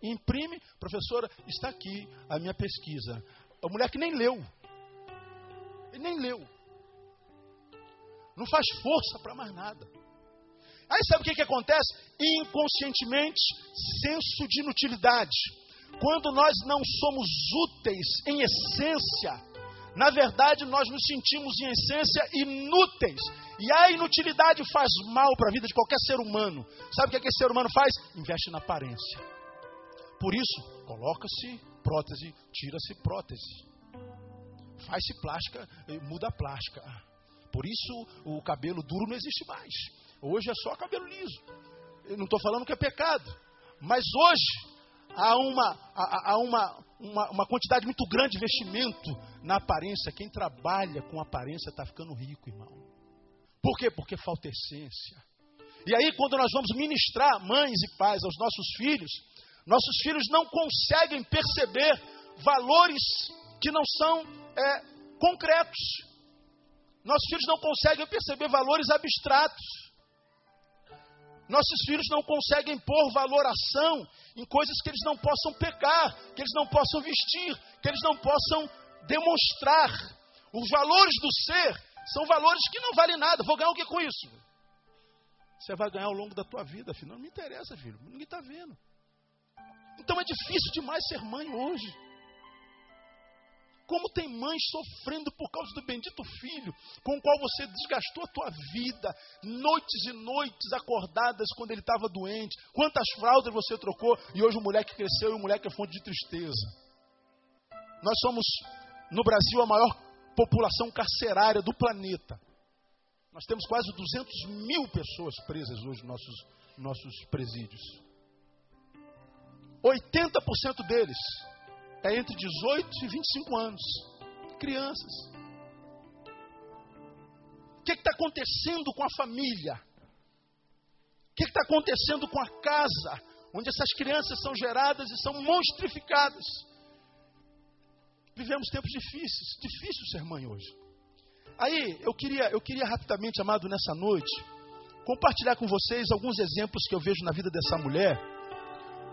imprime, professora, está aqui a minha pesquisa. A mulher que nem leu. Ele nem leu. Não faz força para mais nada. Aí sabe o que, que acontece? Inconscientemente, senso de inutilidade. Quando nós não somos úteis em essência, na verdade nós nos sentimos em essência inúteis. E a inutilidade faz mal para a vida de qualquer ser humano. Sabe o que, que esse ser humano faz? Investe na aparência. Por isso, coloca-se prótese, tira-se prótese. Faz-se plástica, muda a plástica. Por isso o cabelo duro não existe mais. Hoje é só cabelo liso. Eu não estou falando que é pecado. Mas hoje há, uma, há, há uma, uma, uma, quantidade muito grande de investimento na aparência. Quem trabalha com aparência está ficando rico, irmão. Por quê? Porque falta essência. E aí, quando nós vamos ministrar, mães e pais, aos nossos filhos, nossos filhos não conseguem perceber valores que não são é, concretos. Nossos filhos não conseguem perceber valores abstratos. Nossos filhos não conseguem pôr valoração em coisas que eles não possam pecar, que eles não possam vestir, que eles não possam demonstrar. Os valores do ser são valores que não valem nada. Vou ganhar o que com isso? Você vai ganhar ao longo da tua vida, filho. Não me interessa, filho. Ninguém está vendo. Então é difícil demais ser mãe hoje. Como tem mães sofrendo por causa do bendito filho, com o qual você desgastou a tua vida, noites e noites acordadas quando ele estava doente. Quantas fraldas você trocou e hoje o moleque cresceu e o moleque é fonte de tristeza. Nós somos, no Brasil, a maior população carcerária do planeta. Nós temos quase 200 mil pessoas presas hoje nos nossos, nossos presídios. 80% deles é entre 18 e 25 anos. Crianças. O que está acontecendo com a família? O que está acontecendo com a casa, onde essas crianças são geradas e são monstrificadas? Vivemos tempos difíceis, difícil ser mãe hoje. Aí eu queria, eu queria rapidamente, amado, nessa noite, compartilhar com vocês alguns exemplos que eu vejo na vida dessa mulher.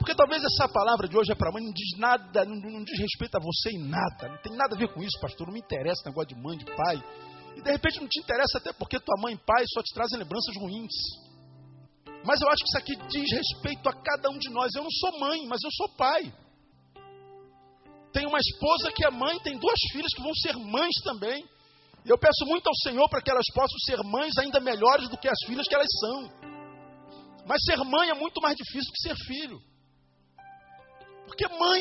Porque talvez essa palavra de hoje é para mãe, não diz nada, não, não, diz respeito a você em nada. Não tem nada a ver com isso, pastor. Não me interessa negócio de mãe, de pai. E de repente não te interessa até porque tua mãe e pai só te trazem lembranças ruins. Mas eu acho que isso aqui diz respeito a cada um de nós. Eu não sou mãe, mas eu sou pai. Tenho uma esposa que é mãe, tem duas filhas que vão ser mães também. E eu peço muito ao Senhor para que elas possam ser mães ainda melhores do que as filhas que elas são. Mas ser mãe é muito mais difícil que ser filho. Porque mãe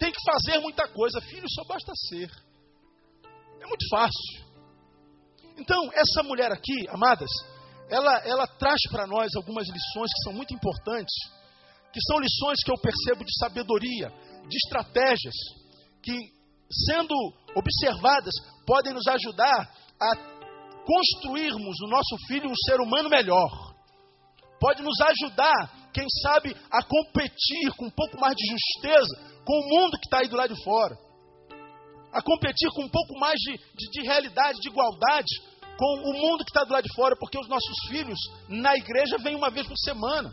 tem que fazer muita coisa, filho só basta ser. É muito fácil. Então, essa mulher aqui, amadas, ela, ela traz para nós algumas lições que são muito importantes, que são lições que eu percebo de sabedoria, de estratégias, que, sendo observadas, podem nos ajudar a construirmos no nosso filho um ser humano melhor. Pode nos ajudar, quem sabe, a competir com um pouco mais de justeza com o mundo que está aí do lado de fora. A competir com um pouco mais de, de, de realidade, de igualdade com o mundo que está do lado de fora, porque os nossos filhos na igreja vêm uma vez por semana.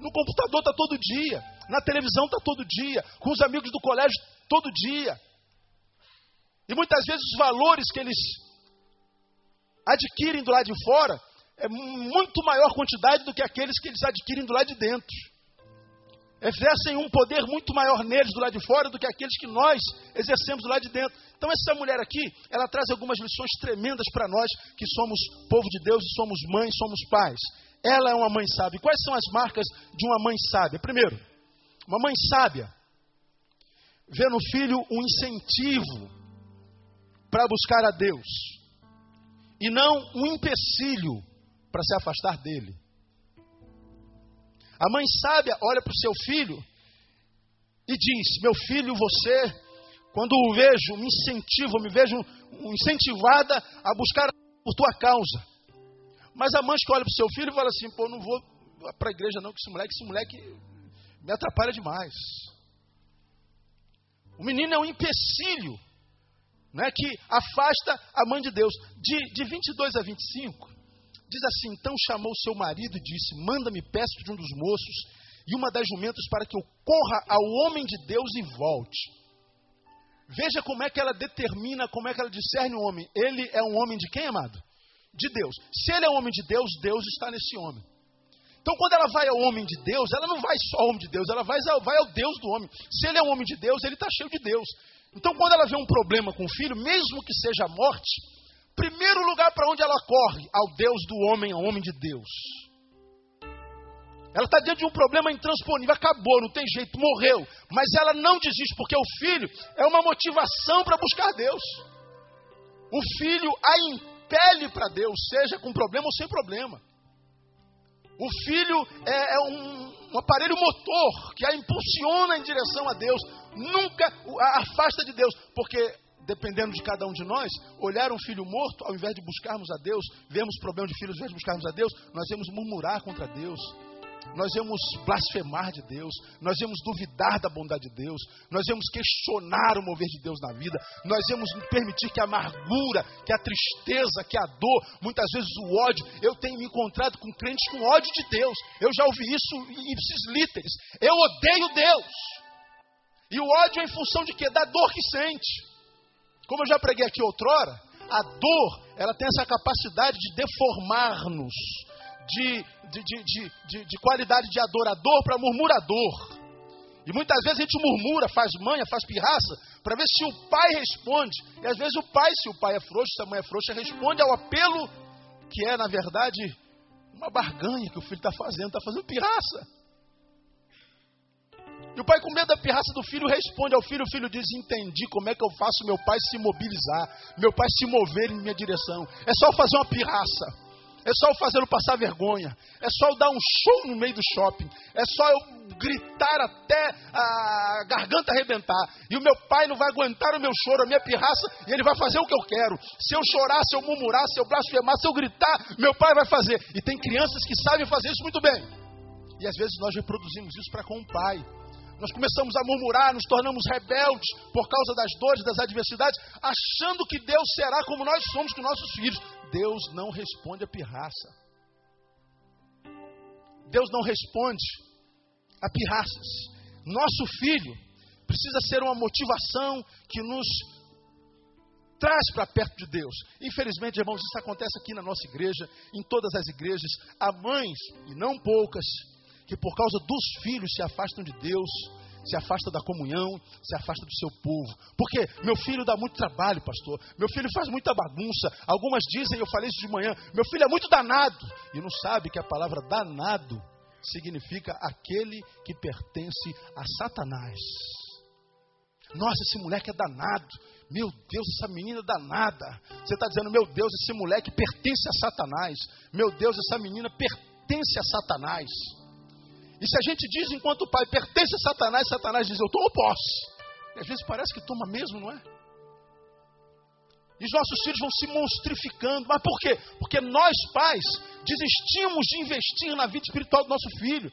No computador está todo dia, na televisão está todo dia, com os amigos do colégio todo dia. E muitas vezes os valores que eles adquirem do lado de fora é muito maior quantidade do que aqueles que eles adquirem do lado de dentro. Exercem um poder muito maior neles do lado de fora do que aqueles que nós exercemos do lado de dentro. Então, essa mulher aqui, ela traz algumas lições tremendas para nós que somos povo de Deus e somos mães, somos pais. Ela é uma mãe sábia. Quais são as marcas de uma mãe sábia? Primeiro, uma mãe sábia vê no filho um incentivo para buscar a Deus e não um empecilho para se afastar dele. A mãe sábia olha para o seu filho e diz: Meu filho, você, quando o vejo, me incentivo, me vejo incentivada a buscar por tua causa. Mas a mãe que olha para o seu filho e fala assim: Pô, não vou para a igreja não, que esse moleque, esse moleque me atrapalha demais. O menino é um empecilho né, que afasta a mãe de Deus. De, de 22 a 25, diz assim: Então chamou seu marido e disse: Manda-me peço de um dos moços e uma das jumentas para que eu corra ao homem de Deus e volte. Veja como é que ela determina, como é que ela discerne o homem. Ele é um homem de quem, amado? De Deus. Se ele é um homem de Deus, Deus está nesse homem. Então, quando ela vai ao homem de Deus, ela não vai só ao homem de Deus, ela vai ao, vai ao Deus do homem. Se ele é um homem de Deus, ele está cheio de Deus. Então, quando ela vê um problema com o filho, mesmo que seja a morte, primeiro lugar para onde ela corre? Ao Deus do homem, ao homem de Deus. Ela está diante de um problema intransponível, acabou, não tem jeito, morreu. Mas ela não desiste, porque o filho é uma motivação para buscar Deus. O filho a impele para Deus, seja com problema ou sem problema. O filho é, é um, um, aparelho motor que a impulsiona em direção a Deus, nunca a afasta de Deus, porque dependendo de cada um de nós, olhar um filho morto, ao invés de buscarmos a Deus, vemos problema de filhos, ao invés de buscarmos a Deus, nós vamos murmurar contra Deus, nós vamos blasfemar de Deus, nós vamos duvidar da bondade de Deus, nós vamos questionar o mover de Deus na vida, nós vamos permitir que a amargura, que a tristeza, que a dor, muitas vezes o ódio, eu tenho me encontrado com crentes com ódio de Deus, eu já ouvi isso ipsis literis, eu odeio Deus, e o ódio é em função de quê? Da dor que sente, como eu já preguei aqui outrora, a dor, ela tem essa capacidade de deformar-nos, de, de, de, de, de qualidade de adorador para murmurador. E muitas vezes a gente murmura, faz manha, faz pirraça, para ver se o pai responde. E às vezes o pai, se o pai é frouxo, se a mãe é frouxa, responde ao apelo que é, na verdade, uma barganha que o filho está fazendo, está fazendo pirraça. E o pai, com medo da pirraça do filho, responde ao filho: o filho diz: Entendi como é que eu faço meu pai se mobilizar, meu pai se mover em minha direção. É só fazer uma pirraça. É só eu fazê-lo passar vergonha. É só eu dar um show no meio do shopping. É só eu gritar até a garganta arrebentar. E o meu pai não vai aguentar o meu choro, a minha pirraça, e ele vai fazer o que eu quero. Se eu chorar, se eu murmurar, se eu blasfemar, se eu gritar, meu pai vai fazer. E tem crianças que sabem fazer isso muito bem. E às vezes nós reproduzimos isso para com o pai. Nós começamos a murmurar, nos tornamos rebeldes por causa das dores, das adversidades, achando que Deus será como nós somos com nossos filhos. Deus não responde a pirraça. Deus não responde a pirraças. Nosso filho precisa ser uma motivação que nos traz para perto de Deus. Infelizmente, irmãos, isso acontece aqui na nossa igreja, em todas as igrejas. Há mães, e não poucas, que por causa dos filhos se afastam de Deus, se afasta da comunhão, se afasta do seu povo. Porque meu filho dá muito trabalho, pastor. Meu filho faz muita bagunça. Algumas dizem, eu falei isso de manhã, meu filho é muito danado. E não sabe que a palavra danado significa aquele que pertence a Satanás. Nossa, esse moleque é danado. Meu Deus, essa menina é danada. Você está dizendo, meu Deus, esse moleque pertence a Satanás. Meu Deus, essa menina pertence a Satanás. E se a gente diz enquanto pai pertence a Satanás, Satanás diz eu tomo posse. E às vezes parece que toma mesmo, não é? E os nossos filhos vão se monstrificando. Mas por quê? Porque nós, pais, desistimos de investir na vida espiritual do nosso filho.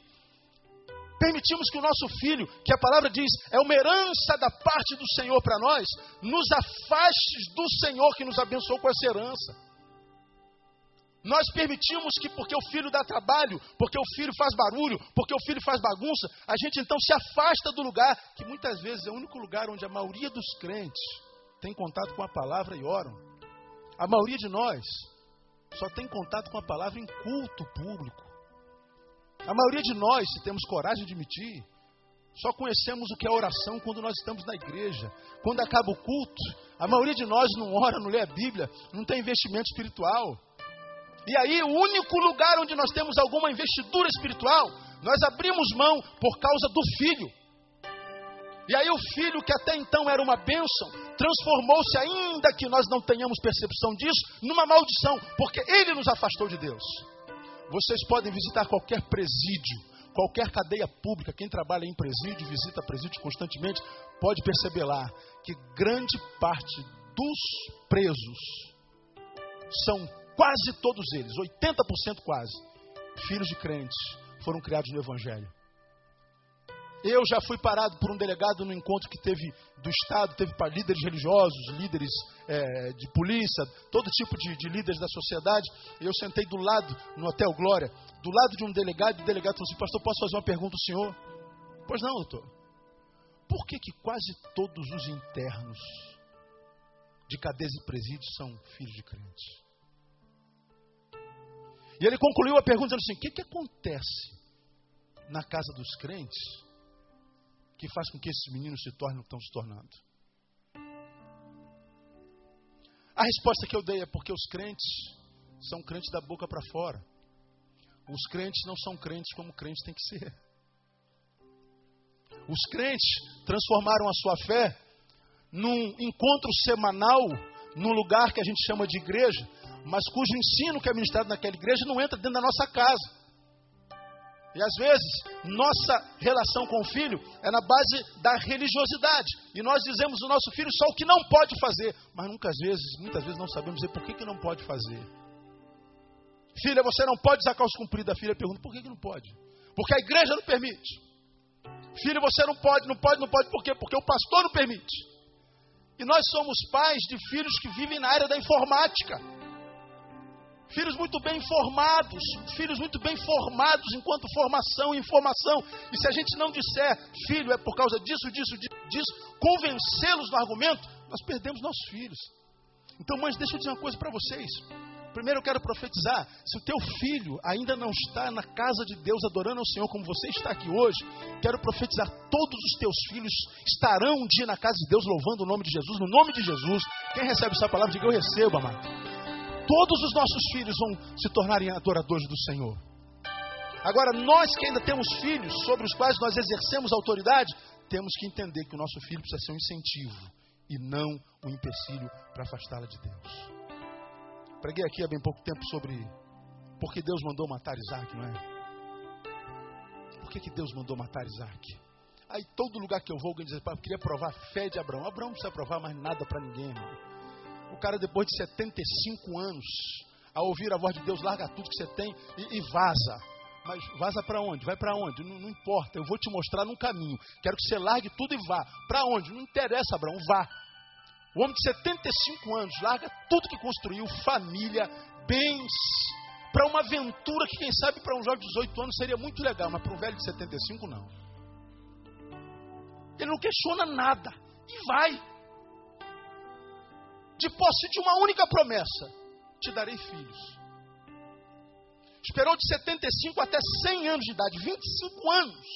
Permitimos que o nosso filho, que a palavra diz é uma herança da parte do Senhor para nós, nos afaste do Senhor que nos abençoou com essa herança. Nós permitimos que, porque o filho dá trabalho, porque o filho faz barulho, porque o filho faz bagunça, a gente então se afasta do lugar que muitas vezes é o único lugar onde a maioria dos crentes tem contato com a palavra e oram. A maioria de nós só tem contato com a palavra em culto público. A maioria de nós, se temos coragem de admitir, só conhecemos o que é oração quando nós estamos na igreja. Quando acaba o culto, a maioria de nós não ora, não lê a Bíblia, não tem investimento espiritual. E aí, o único lugar onde nós temos alguma investidura espiritual, nós abrimos mão por causa do filho. E aí, o filho, que até então era uma bênção, transformou-se, ainda que nós não tenhamos percepção disso, numa maldição, porque ele nos afastou de Deus. Vocês podem visitar qualquer presídio, qualquer cadeia pública, quem trabalha em presídio, visita presídio constantemente, pode perceber lá que grande parte dos presos são Quase todos eles, 80% quase, filhos de crentes, foram criados no Evangelho. Eu já fui parado por um delegado no encontro que teve do Estado, teve para líderes religiosos, líderes é, de polícia, todo tipo de, de, líderes da sociedade. Eu sentei do lado, no Hotel Glória, do lado de um delegado, e o delegado falou assim: Pastor, posso fazer uma pergunta ao senhor? Pois não, doutor. Por que, que quase todos os internos de cadeias e presídios são filhos de crentes? E ele concluiu a pergunta dizendo assim: o que, que acontece na casa dos crentes que faz com que esses meninos se tornem o que estão se tornando? A resposta que eu dei é porque os crentes são crentes da boca para fora. Os crentes não são crentes como crentes tem que ser. Os crentes transformaram a sua fé num encontro semanal, num lugar que a gente chama de igreja, mas cujo ensino que é ministrado naquela igreja não entra dentro da nossa casa. E às vezes, nossa relação com o filho é na base da religiosidade. E nós dizemos ao nosso filho só o que não pode fazer. Mas muitas vezes, muitas vezes não sabemos dizer por que, que não pode fazer. Filha, você não pode usar calça comprida. A filha pergunta, por que, que não pode? Porque a igreja não permite. Filho, você não pode, não pode, não pode. Por quê? Porque o pastor não permite. E nós somos pais de filhos que vivem na área da informática filhos muito bem formados, filhos muito bem formados enquanto formação e informação. E se a gente não disser, filho, é por causa disso, disso, disso, convencê-los no argumento, nós perdemos nossos filhos. Então, mães, deixa eu dizer uma coisa para vocês. Primeiro eu quero profetizar: se o teu filho ainda não está na casa de Deus adorando ao Senhor como você está aqui hoje, quero profetizar: todos os teus filhos estarão um dia na casa de Deus louvando o nome de Jesus, no nome de Jesus. Quem recebe essa palavra, diga eu recebo, amado todos os nossos filhos vão se tornarem adoradores do Senhor. Agora, nós que ainda temos filhos sobre os quais nós exercemos autoridade, temos que entender que o nosso filho precisa ser um incentivo e não um empecilho para afastá-la de Deus. Preguei aqui há bem pouco tempo sobre por que Deus mandou matar Isaac, não é? Por que, que Deus mandou matar Isaac? Aí todo lugar que eu vou, alguém diz, eu queria provar a fé de Abraão. Abraão não precisa provar mais nada para ninguém, irmão. O cara, depois de 75 anos, ao ouvir a voz de Deus, larga tudo que você tem e, e vaza. Mas vaza para onde? Vai para onde? Não, não, importa, eu vou te mostrar num caminho. Quero que você largue tudo e vá. Para onde? Não interessa, Abraão, vá. O homem de 75 anos larga tudo que construiu, família, bens, Para uma aventura que, quem sabe, para um jovem de 18 anos seria muito legal, mas para um velho de 75, não. Ele não questiona nada. E vai. De posse de uma única promessa: te darei filhos. Esperou de 75 até 100 anos de idade, 25 anos,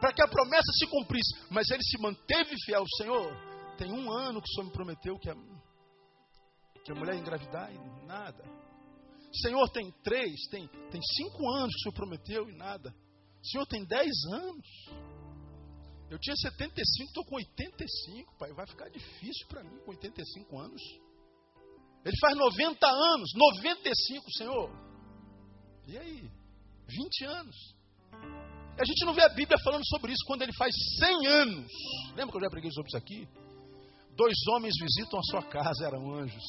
para que a promessa se cumprisse. Mas ele se manteve fiel. Senhor, tem um ano que o Senhor me prometeu que a, que a mulher ia engravidar e nada. Senhor, tem três, tem, tem cinco anos que o Senhor prometeu e nada. Senhor, tem dez anos. Eu tinha 75, estou com 85, pai. Vai ficar difícil para mim com 85 anos. Ele faz 90 anos, 95, Senhor. E aí? 20 anos. A gente não vê a Bíblia falando sobre isso quando ele faz 100 anos. Lembra que eu já preguei sobre isso aqui? Dois homens visitam a sua casa, eram anjos.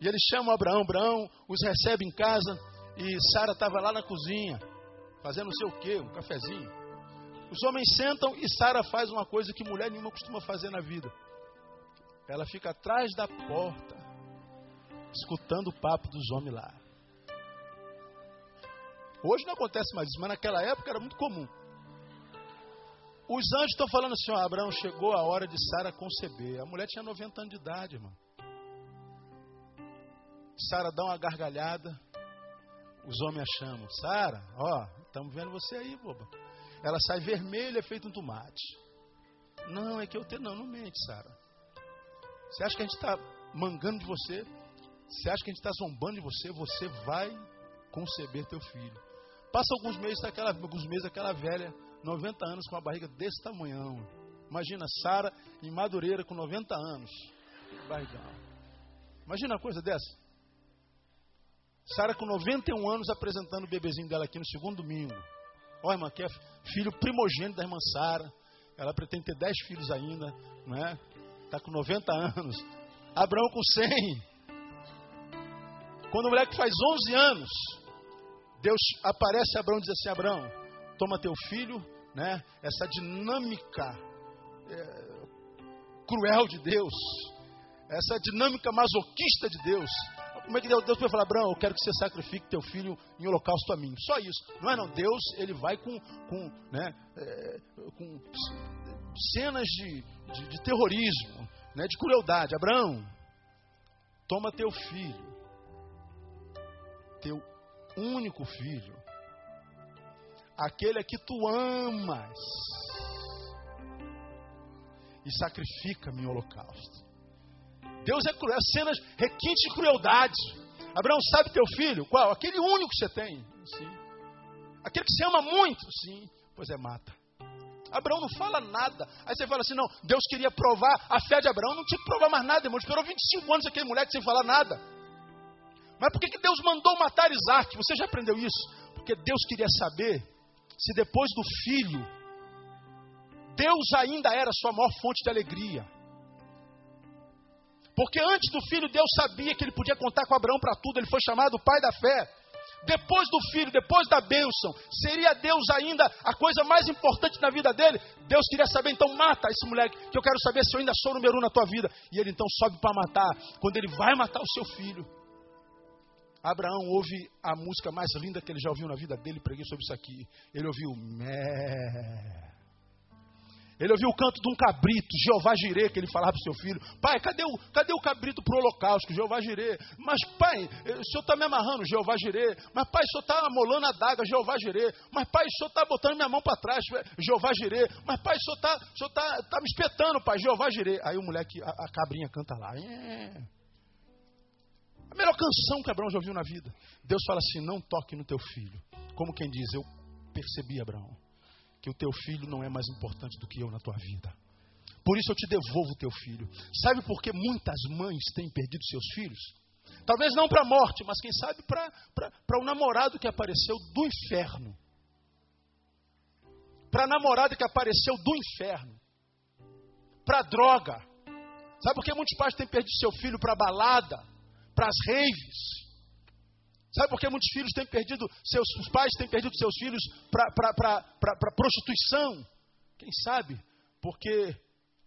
E eles chamam Abraão, Abraão os recebe em casa. E Sara estava lá na cozinha, fazendo não sei o quê, um cafezinho. Os homens sentam e Sara faz uma coisa que mulher nenhuma costuma fazer na vida. Ela fica atrás da porta, escutando o papo dos homens lá. Hoje não acontece mais isso, mas naquela época era muito comum. Os anjos estão falando assim: ó, Abraão, chegou a hora de Sara conceber. A mulher tinha 90 anos de idade, irmão. Sara dá uma gargalhada. Os homens a chamam: Sara, ó, estamos vendo você aí, boba. Ela sai vermelha, feito um tomate. Não, é que eu tenho. Não, não mente, Sara. Você acha que a gente está mangando de você? Você acha que a gente está zombando de você? Você vai conceber teu filho. Passa alguns meses, aquela, alguns meses aquela velha, 90 anos, com a barriga desse tamanhão. Imagina Sara em Madureira com 90 anos. Barrigão. Imagina uma coisa dessa. Sara com 91 anos apresentando o bebezinho dela aqui no segundo domingo. Olha, irmã, que é filho primogênito da irmã Sara. Ela pretende ter 10 filhos ainda, não é? Está com 90 anos. Abraão com 100. Quando o moleque faz 11 anos, Deus aparece a Abraão e diz assim: Abraão, toma teu filho, né? Essa dinâmica é, cruel de Deus, essa dinâmica masoquista de Deus, como é que Deus, Deus vai falar, Abraão, eu quero que você sacrifique teu filho em holocausto a mim? Só isso. Não é não. Deus, ele vai com, com, né, é, com cenas de, de, de terrorismo, né, de crueldade. Abraão, toma teu filho, teu único filho, aquele a que tu amas, e sacrifica-me em holocausto. Deus é cruel, cenas requintes de crueldade. Abraão, sabe teu filho? Qual? Aquele único que você tem. Sim. Aquele que você ama muito? Sim. Pois é, mata. Abraão não fala nada. Aí você fala assim: não, Deus queria provar a fé de Abraão. Não tinha que provar mais nada, irmão. Esperou 25 anos aquele moleque sem falar nada. Mas por que, que Deus mandou matar Isaac? Você já aprendeu isso? Porque Deus queria saber se depois do filho, Deus ainda era sua maior fonte de alegria. Porque antes do filho, Deus sabia que ele podia contar com Abraão para tudo, ele foi chamado pai da fé. Depois do filho, depois da bênção, seria Deus ainda a coisa mais importante na vida dele? Deus queria saber, então mata esse moleque, que eu quero saber se eu ainda sou o número um na tua vida. E ele então sobe para matar, quando ele vai matar o seu filho. Abraão ouve a música mais linda que ele já ouviu na vida dele, preguei sobre isso aqui. Ele ouviu Mé. Ele ouviu o canto de um cabrito, Jeová Jirê, que ele falava para o seu filho: Pai, cadê o, cadê o cabrito para o holocausto? Jeová Jirê. Mas, pai, o senhor está me amarrando, Jeová Jirê. Mas, pai, o senhor está amolando a daga, Jeová Jirê. Mas, pai, o senhor está botando minha mão para trás, Jeová Jirê. Mas, pai, o senhor está tá, tá me espetando, pai, Jeová Jirê. Aí o moleque, a, a cabrinha canta lá. É. A melhor canção que Abraão já ouviu na vida. Deus fala assim: Não toque no teu filho. Como quem diz, eu percebi, Abraão que o teu filho não é mais importante do que eu na tua vida. Por isso eu te devolvo o teu filho. Sabe por que muitas mães têm perdido seus filhos? Talvez não para a morte, mas quem sabe para o um namorado que apareceu do inferno. Para a namorada que apareceu do inferno. Para droga. Sabe por que muitos pais têm perdido seu filho para balada, para as raves? Sabe por que muitos filhos têm perdido, seus os pais têm perdido seus filhos para prostituição? Quem sabe? Porque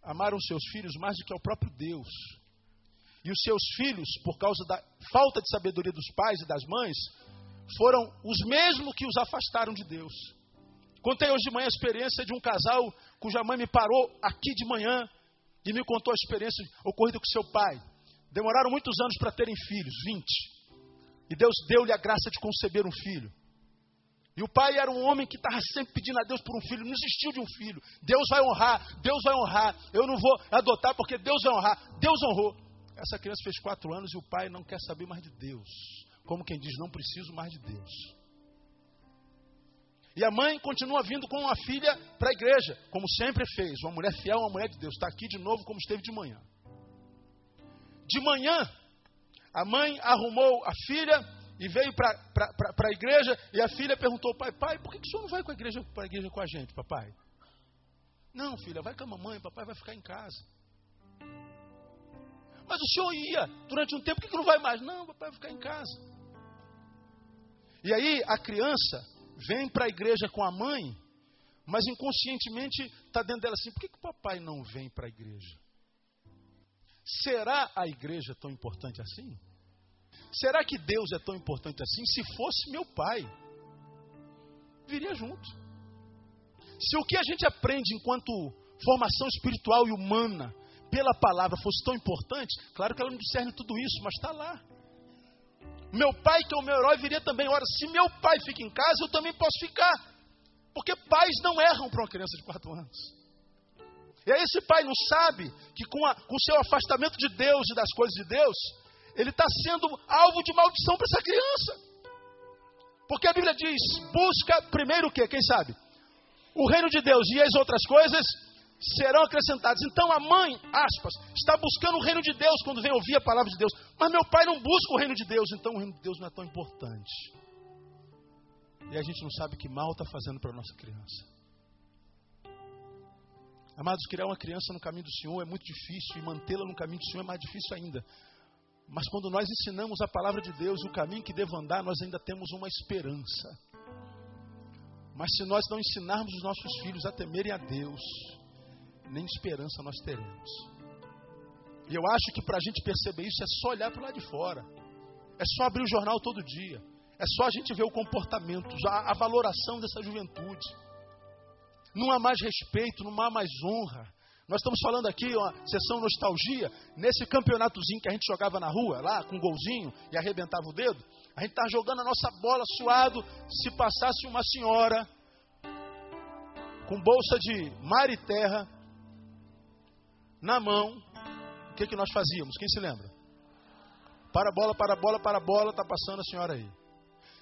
amaram seus filhos mais do que ao próprio Deus. e os seus filhos, por causa da falta de sabedoria dos pais e das mães, foram os mesmos que os afastaram de Deus. Contei hoje de manhã a experiência de um casal cuja mãe me parou aqui de manhã e me contou a experiência ocorrida com seu pai. Demoraram muitos anos para terem filhos, 20. E Deus deu-lhe a graça de conceber um filho. E o pai era um homem que estava sempre pedindo a Deus por um filho, não existiu de um filho. Deus vai honrar, Deus vai honrar. Eu não vou adotar porque Deus vai honrar. Deus honrou. Essa criança fez quatro anos e o pai não quer saber mais de Deus. Como quem diz, não preciso mais de Deus. E a mãe continua vindo com a filha para a igreja, como sempre fez. Uma mulher fiel, uma mulher de Deus. Está aqui de novo como esteve de manhã. De manhã, a mãe arrumou a filha e veio para a igreja e a filha perguntou, pai, pai, por que, que o senhor não vai com a igreja, para igreja com a gente, papai? Não, filha, vai com a mamãe, papai vai ficar em casa. Mas o senhor ia durante um tempo, por que, que não vai mais? Não, papai vai ficar em casa. E aí a criança vem para a igreja com a mãe, mas inconscientemente está dentro dela assim, por que, que o papai não vem para a igreja? Será a igreja tão importante assim? Será que Deus é tão importante assim? Se fosse meu pai, viria junto. Se o que a gente aprende enquanto formação espiritual e humana pela palavra fosse tão importante, claro que ela não discerne tudo isso, mas está lá. Meu pai, que é o meu herói, viria também. Ora, se meu pai fica em casa, eu também posso ficar. Porque pais não erram para uma criança de quatro anos. E aí esse pai não sabe que com, o seu afastamento de Deus e das coisas de Deus, ele está sendo alvo de maldição para essa criança. Porque a Bíblia diz: busca primeiro o que? Quem sabe? O reino de Deus e as outras coisas serão acrescentadas. Então a mãe, aspas, está buscando o reino de Deus quando vem ouvir a palavra de Deus. Mas meu pai não busca o reino de Deus, então o reino de Deus não é tão importante. E a gente não sabe que mal está fazendo para a nossa criança. Amados, criar uma criança no caminho do Senhor é muito difícil e mantê-la no caminho do Senhor é mais difícil ainda. Mas quando nós ensinamos a palavra de Deus, o caminho que devo andar, nós ainda temos uma esperança. Mas se nós não ensinarmos os nossos filhos a temerem a Deus, nem esperança nós teremos. E eu acho que para a gente perceber isso é só olhar para lá de fora. É só abrir o jornal todo dia. É só a gente ver o comportamento, a, a valoração dessa juventude. Não há mais respeito, não há mais honra. Nós estamos falando aqui, uma sessão nostalgia, nesse campeonatozinho que a gente jogava na rua, lá com um golzinho e arrebentava o dedo. A gente estava jogando a nossa bola suado. Se passasse uma senhora com bolsa de mar e terra na mão, o que, que nós fazíamos? Quem se lembra? Para a bola, para a bola, para a bola, está passando a senhora aí.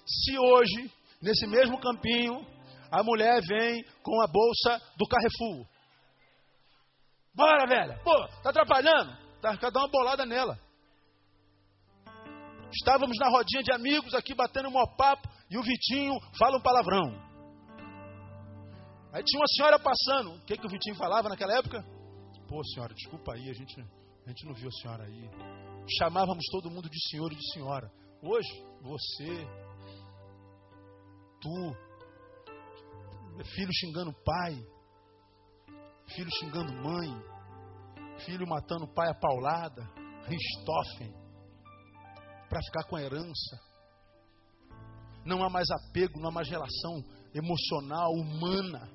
Se hoje, nesse mesmo campinho, a mulher vem com a bolsa do Carrefour Bora, velha. Pô, tá atrapalhando? Tá, dar uma bolada nela. Estávamos na rodinha de amigos aqui batendo um papo e o Vitinho fala um palavrão. Aí tinha uma senhora passando. O que, que o Vitinho falava naquela época? Pô, senhora, desculpa aí, a gente, a gente não viu a senhora aí. Chamávamos todo mundo de senhor e de senhora. Hoje, você, tu, filho xingando pai, filho xingando mãe, filho matando pai a paulada, Richthofen, para ficar com a herança. Não há mais apego, não há mais relação emocional, humana.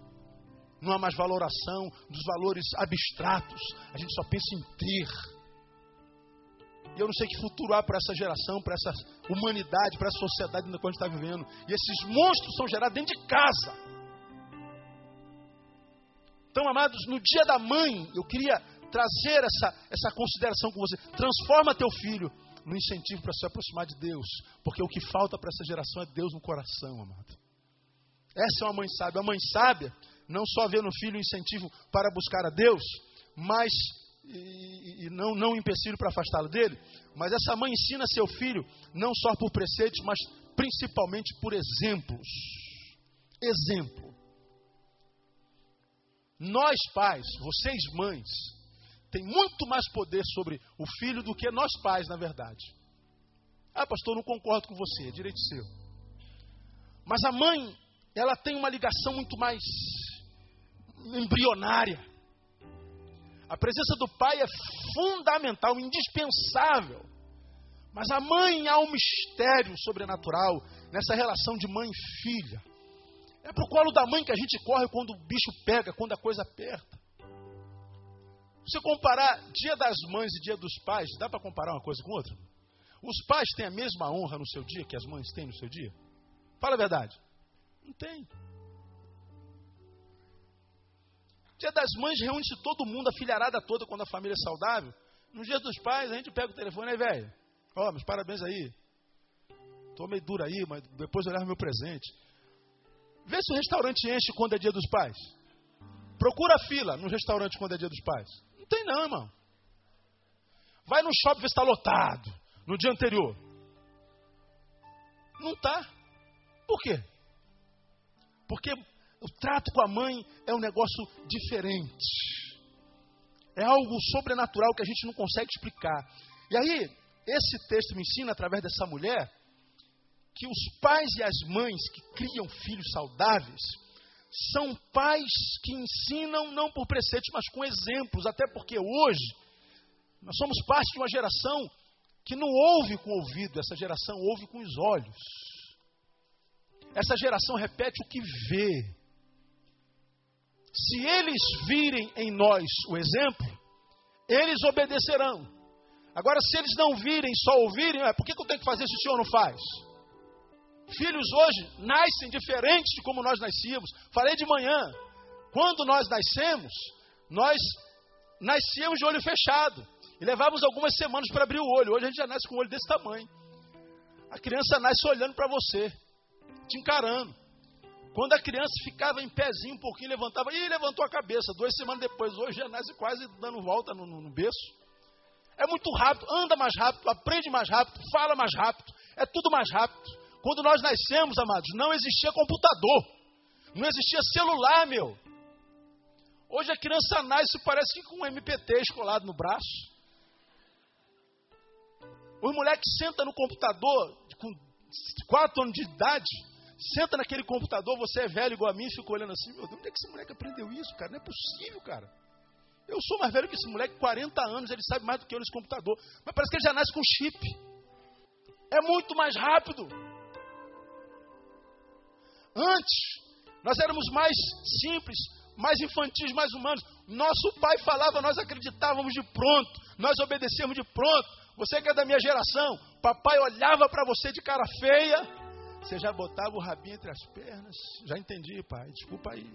Não há mais valoração dos valores abstratos. A gente só pensa em ter. E eu não sei que futuro há para essa geração, para essa humanidade, para essa sociedade na qual a gente está vivendo. E esses monstros são gerados dentro de casa. Então, amados, no dia da mãe, eu queria trazer essa, essa consideração com você. Transforma teu filho no incentivo para se aproximar de Deus. Porque o que falta para essa geração é Deus no coração, amado. Essa é uma mãe sábia. A mãe sábia não só vê no filho incentivo para buscar a Deus, mas e, e não, não um empecilho para afastá-lo dele, mas essa mãe ensina seu filho não só por preceitos, mas principalmente por exemplos. Exemplo. Nós pais, vocês mães, tem muito mais poder sobre o filho do que nós pais, na verdade. Ah, pastor, não concordo com você, é direito seu. Mas a mãe, ela tem uma ligação muito mais embrionária. A presença do pai é fundamental, indispensável. Mas a mãe há um mistério sobrenatural nessa relação de mãe e filha. É pro colo da mãe que a gente corre quando o bicho pega, quando a coisa aperta. Se comparar dia das mães e dia dos pais, dá para comparar uma coisa com outra? Os pais têm a mesma honra no seu dia que as mães têm no seu dia? Fala a verdade. Não tem. Dia das mães reúne-se todo mundo, a filharada toda, quando a família é saudável. No dia dos pais, a gente pega o telefone aí, velho. Ó, meus parabéns aí. Tô meio duro aí, mas depois eu levo meu presente. Vê se o restaurante enche quando é dia dos pais. Procura fila no restaurante quando é dia dos pais. Não tem não, irmão. Vai no shopping ver se está lotado no dia anterior. Não está. Por quê? Porque o trato com a mãe é um negócio diferente. É algo sobrenatural que a gente não consegue explicar. E aí, esse texto me ensina, através dessa mulher, que os pais e as mães que criam filhos saudáveis são pais que ensinam não por preceitos, mas com exemplos. Até porque hoje nós somos parte de uma geração que não ouve com o ouvido, essa geração ouve com os olhos. Essa geração repete o que vê. Se eles virem em nós o exemplo, eles obedecerão. Agora, se eles não virem, só ouvirem, é, por que, que eu tenho que fazer se o senhor não faz? Filhos hoje nascem diferentes de como nós nascíamos. Falei de manhã. Quando nós nascemos, nós nascíamos de olho fechado. E levávamos algumas semanas para abrir o olho. Hoje a gente já nasce com o olho desse tamanho. A criança nasce olhando para você, te encarando. Quando a criança ficava em pezinho um pouquinho, levantava, e levantou a cabeça. Duas semanas depois, hoje já nasce quase dando volta no, no, no berço. É muito rápido, anda mais rápido, aprende mais rápido, fala mais rápido, é tudo mais rápido. Quando nós nascemos, amados, não existia computador, não existia celular, meu. Hoje a criança nasce parece que com um MPT escolado no braço. Os moleques sentam no computador com 4 anos de idade, senta naquele computador, você é velho igual a mim, fica olhando assim, meu Deus, onde é que esse moleque aprendeu isso, cara? Não é possível, cara. Eu sou mais velho que esse moleque, 40 anos, ele sabe mais do que eu nesse computador. Mas parece que ele já nasce com chip. É muito mais rápido. Antes, nós éramos mais simples, mais infantis, mais humanos. Nosso pai falava, nós acreditávamos de pronto, nós obedecíamos de pronto. Você que é da minha geração, papai olhava para você de cara feia, você já botava o rabinho entre as pernas. Já entendi, pai, desculpa aí.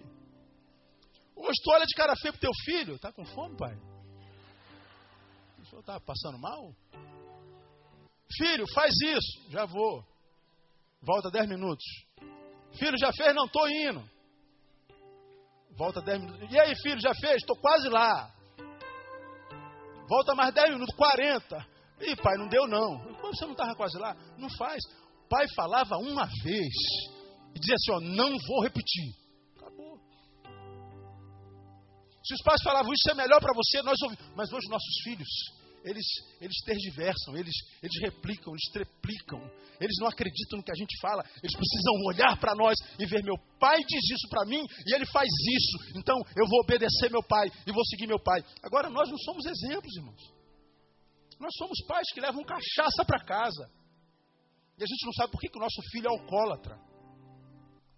Hoje tu olha de cara feia pro teu filho, está com fome, pai? O senhor está passando mal? Filho, faz isso, já vou. Volta dez minutos. Filho, já fez? Não, estou indo. Volta dez minutos. E aí, filho, já fez? Estou quase lá. Volta mais dez minutos, quarenta. Ih, pai, não deu não. Como você não estava quase lá? Não faz. O pai falava uma vez e dizia assim: ó, não vou repetir. Se os pais falavam isso é melhor para você, nós ouvimos. Mas hoje nossos filhos, eles, eles tergiversam, eles, eles replicam, eles treplicam, eles não acreditam no que a gente fala, eles precisam olhar para nós e ver meu pai diz isso para mim e ele faz isso, então eu vou obedecer meu pai e vou seguir meu pai. Agora nós não somos exemplos, irmãos. Nós somos pais que levam cachaça para casa e a gente não sabe por que, que o nosso filho é alcoólatra.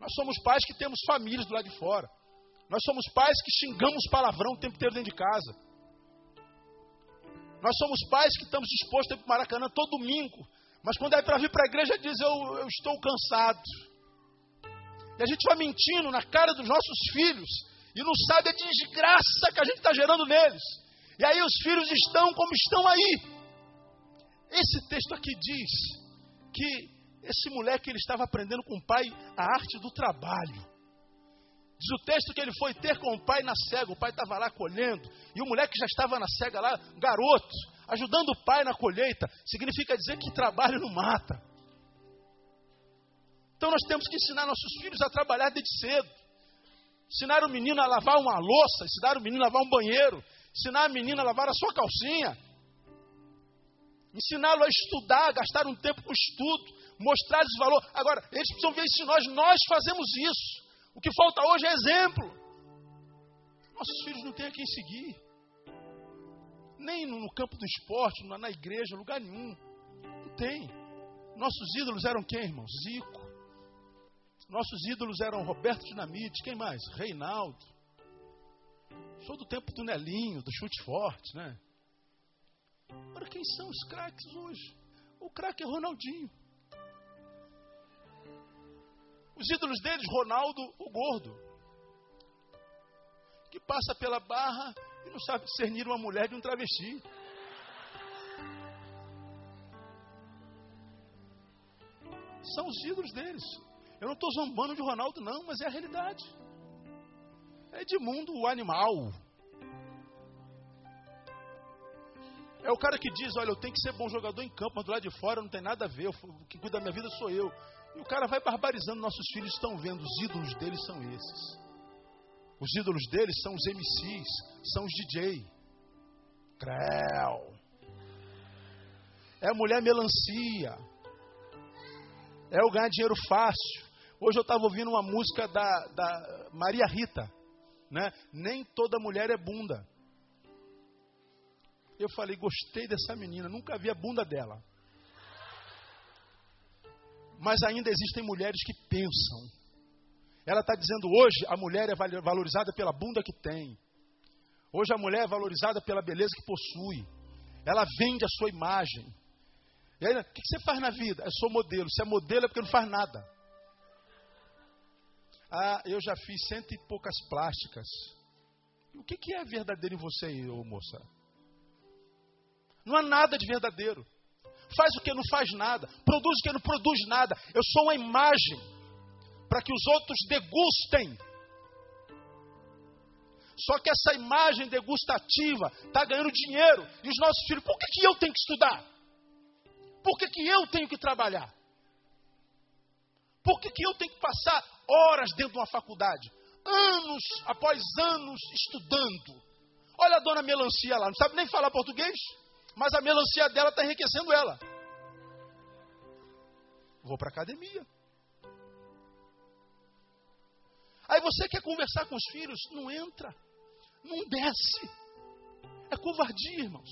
Nós somos pais que temos famílias do lado de fora. Nós somos pais que xingamos palavrão o tempo inteiro dentro de casa. Nós somos pais que estamos dispostos a ir para o Maracanã todo domingo. Mas quando é para vir para a igreja, diz: eu, eu estou cansado. E a gente vai mentindo na cara dos nossos filhos. E não sabe a desgraça que a gente está gerando neles. E aí os filhos estão como estão aí. Esse texto aqui diz que esse moleque ele estava aprendendo com o pai a arte do trabalho. Diz o texto que ele foi ter com o pai na cega. O pai estava lá colhendo. E o moleque já estava na cega lá, garoto, ajudando o pai na colheita. Significa dizer que trabalho não mata. Então nós temos que ensinar nossos filhos a trabalhar desde cedo. Ensinar o menino a lavar uma louça, ensinar o menino a lavar um banheiro, ensinar a menina a lavar a sua calcinha. Ensiná-lo a estudar, a gastar um tempo com estudo, mostrar-lhes valor. Agora, eles precisam ver se nós, nós fazemos isso. O que falta hoje é exemplo. Nossos filhos não têm a quem seguir. nem no campo do esporte, na igreja, lugar nenhum. Não tem. Nossos ídolos eram quem, irmão? Zico. Nossos ídolos eram Roberto Dinamite, quem mais? Reinaldo. Sou do tempo do Nelinho, do chute forte, né? Agora, quem são os craques hoje? O craque é Ronaldinho. Os ídolos deles, Ronaldo, o gordo. Que passa pela barra e não sabe discernir uma mulher de um travesti. São os ídolos deles. Eu não estou zombando de Ronaldo, não, mas é a realidade. É Edmundo, o animal. É o cara que diz: Olha, eu tenho que ser bom jogador em campo, mas do lado de fora não tem nada a ver. O que cuida da minha vida sou eu. E o cara vai barbarizando. Nossos filhos estão vendo. Os ídolos deles são esses. Os ídolos deles são os MCs, são os DJ. Creu. É a mulher melancia. É o ganhar dinheiro fácil. Hoje eu estava ouvindo uma música da, da Maria Rita. Né? Nem toda mulher é bunda. Eu falei, gostei dessa menina, nunca vi a bunda dela. Mas ainda existem mulheres que pensam. Ela está dizendo hoje a mulher é valorizada pela bunda que tem. Hoje a mulher é valorizada pela beleza que possui. Ela vende a sua imagem. E aí, o que você faz na vida? Eu sou modelo. Se é modelo é porque não faz nada. Ah, eu já fiz cento e poucas plásticas. O que, que é verdadeiro em você ô moça? Não há nada de verdadeiro. Faz o que não faz nada. Produz o que não produz nada. Eu sou uma imagem para que os outros degustem. Só que essa imagem degustativa está ganhando dinheiro. E os nossos filhos, por que, que eu tenho que estudar? Por que, que eu tenho que trabalhar? Por que, que eu tenho que passar horas dentro de uma faculdade? Anos após anos estudando. Olha a dona Melancia lá, não sabe nem falar português, mas a melancia dela está enriquecendo ela. Vou para a academia. Aí você quer conversar com os filhos? Não entra, não desce. É covardia, irmãos.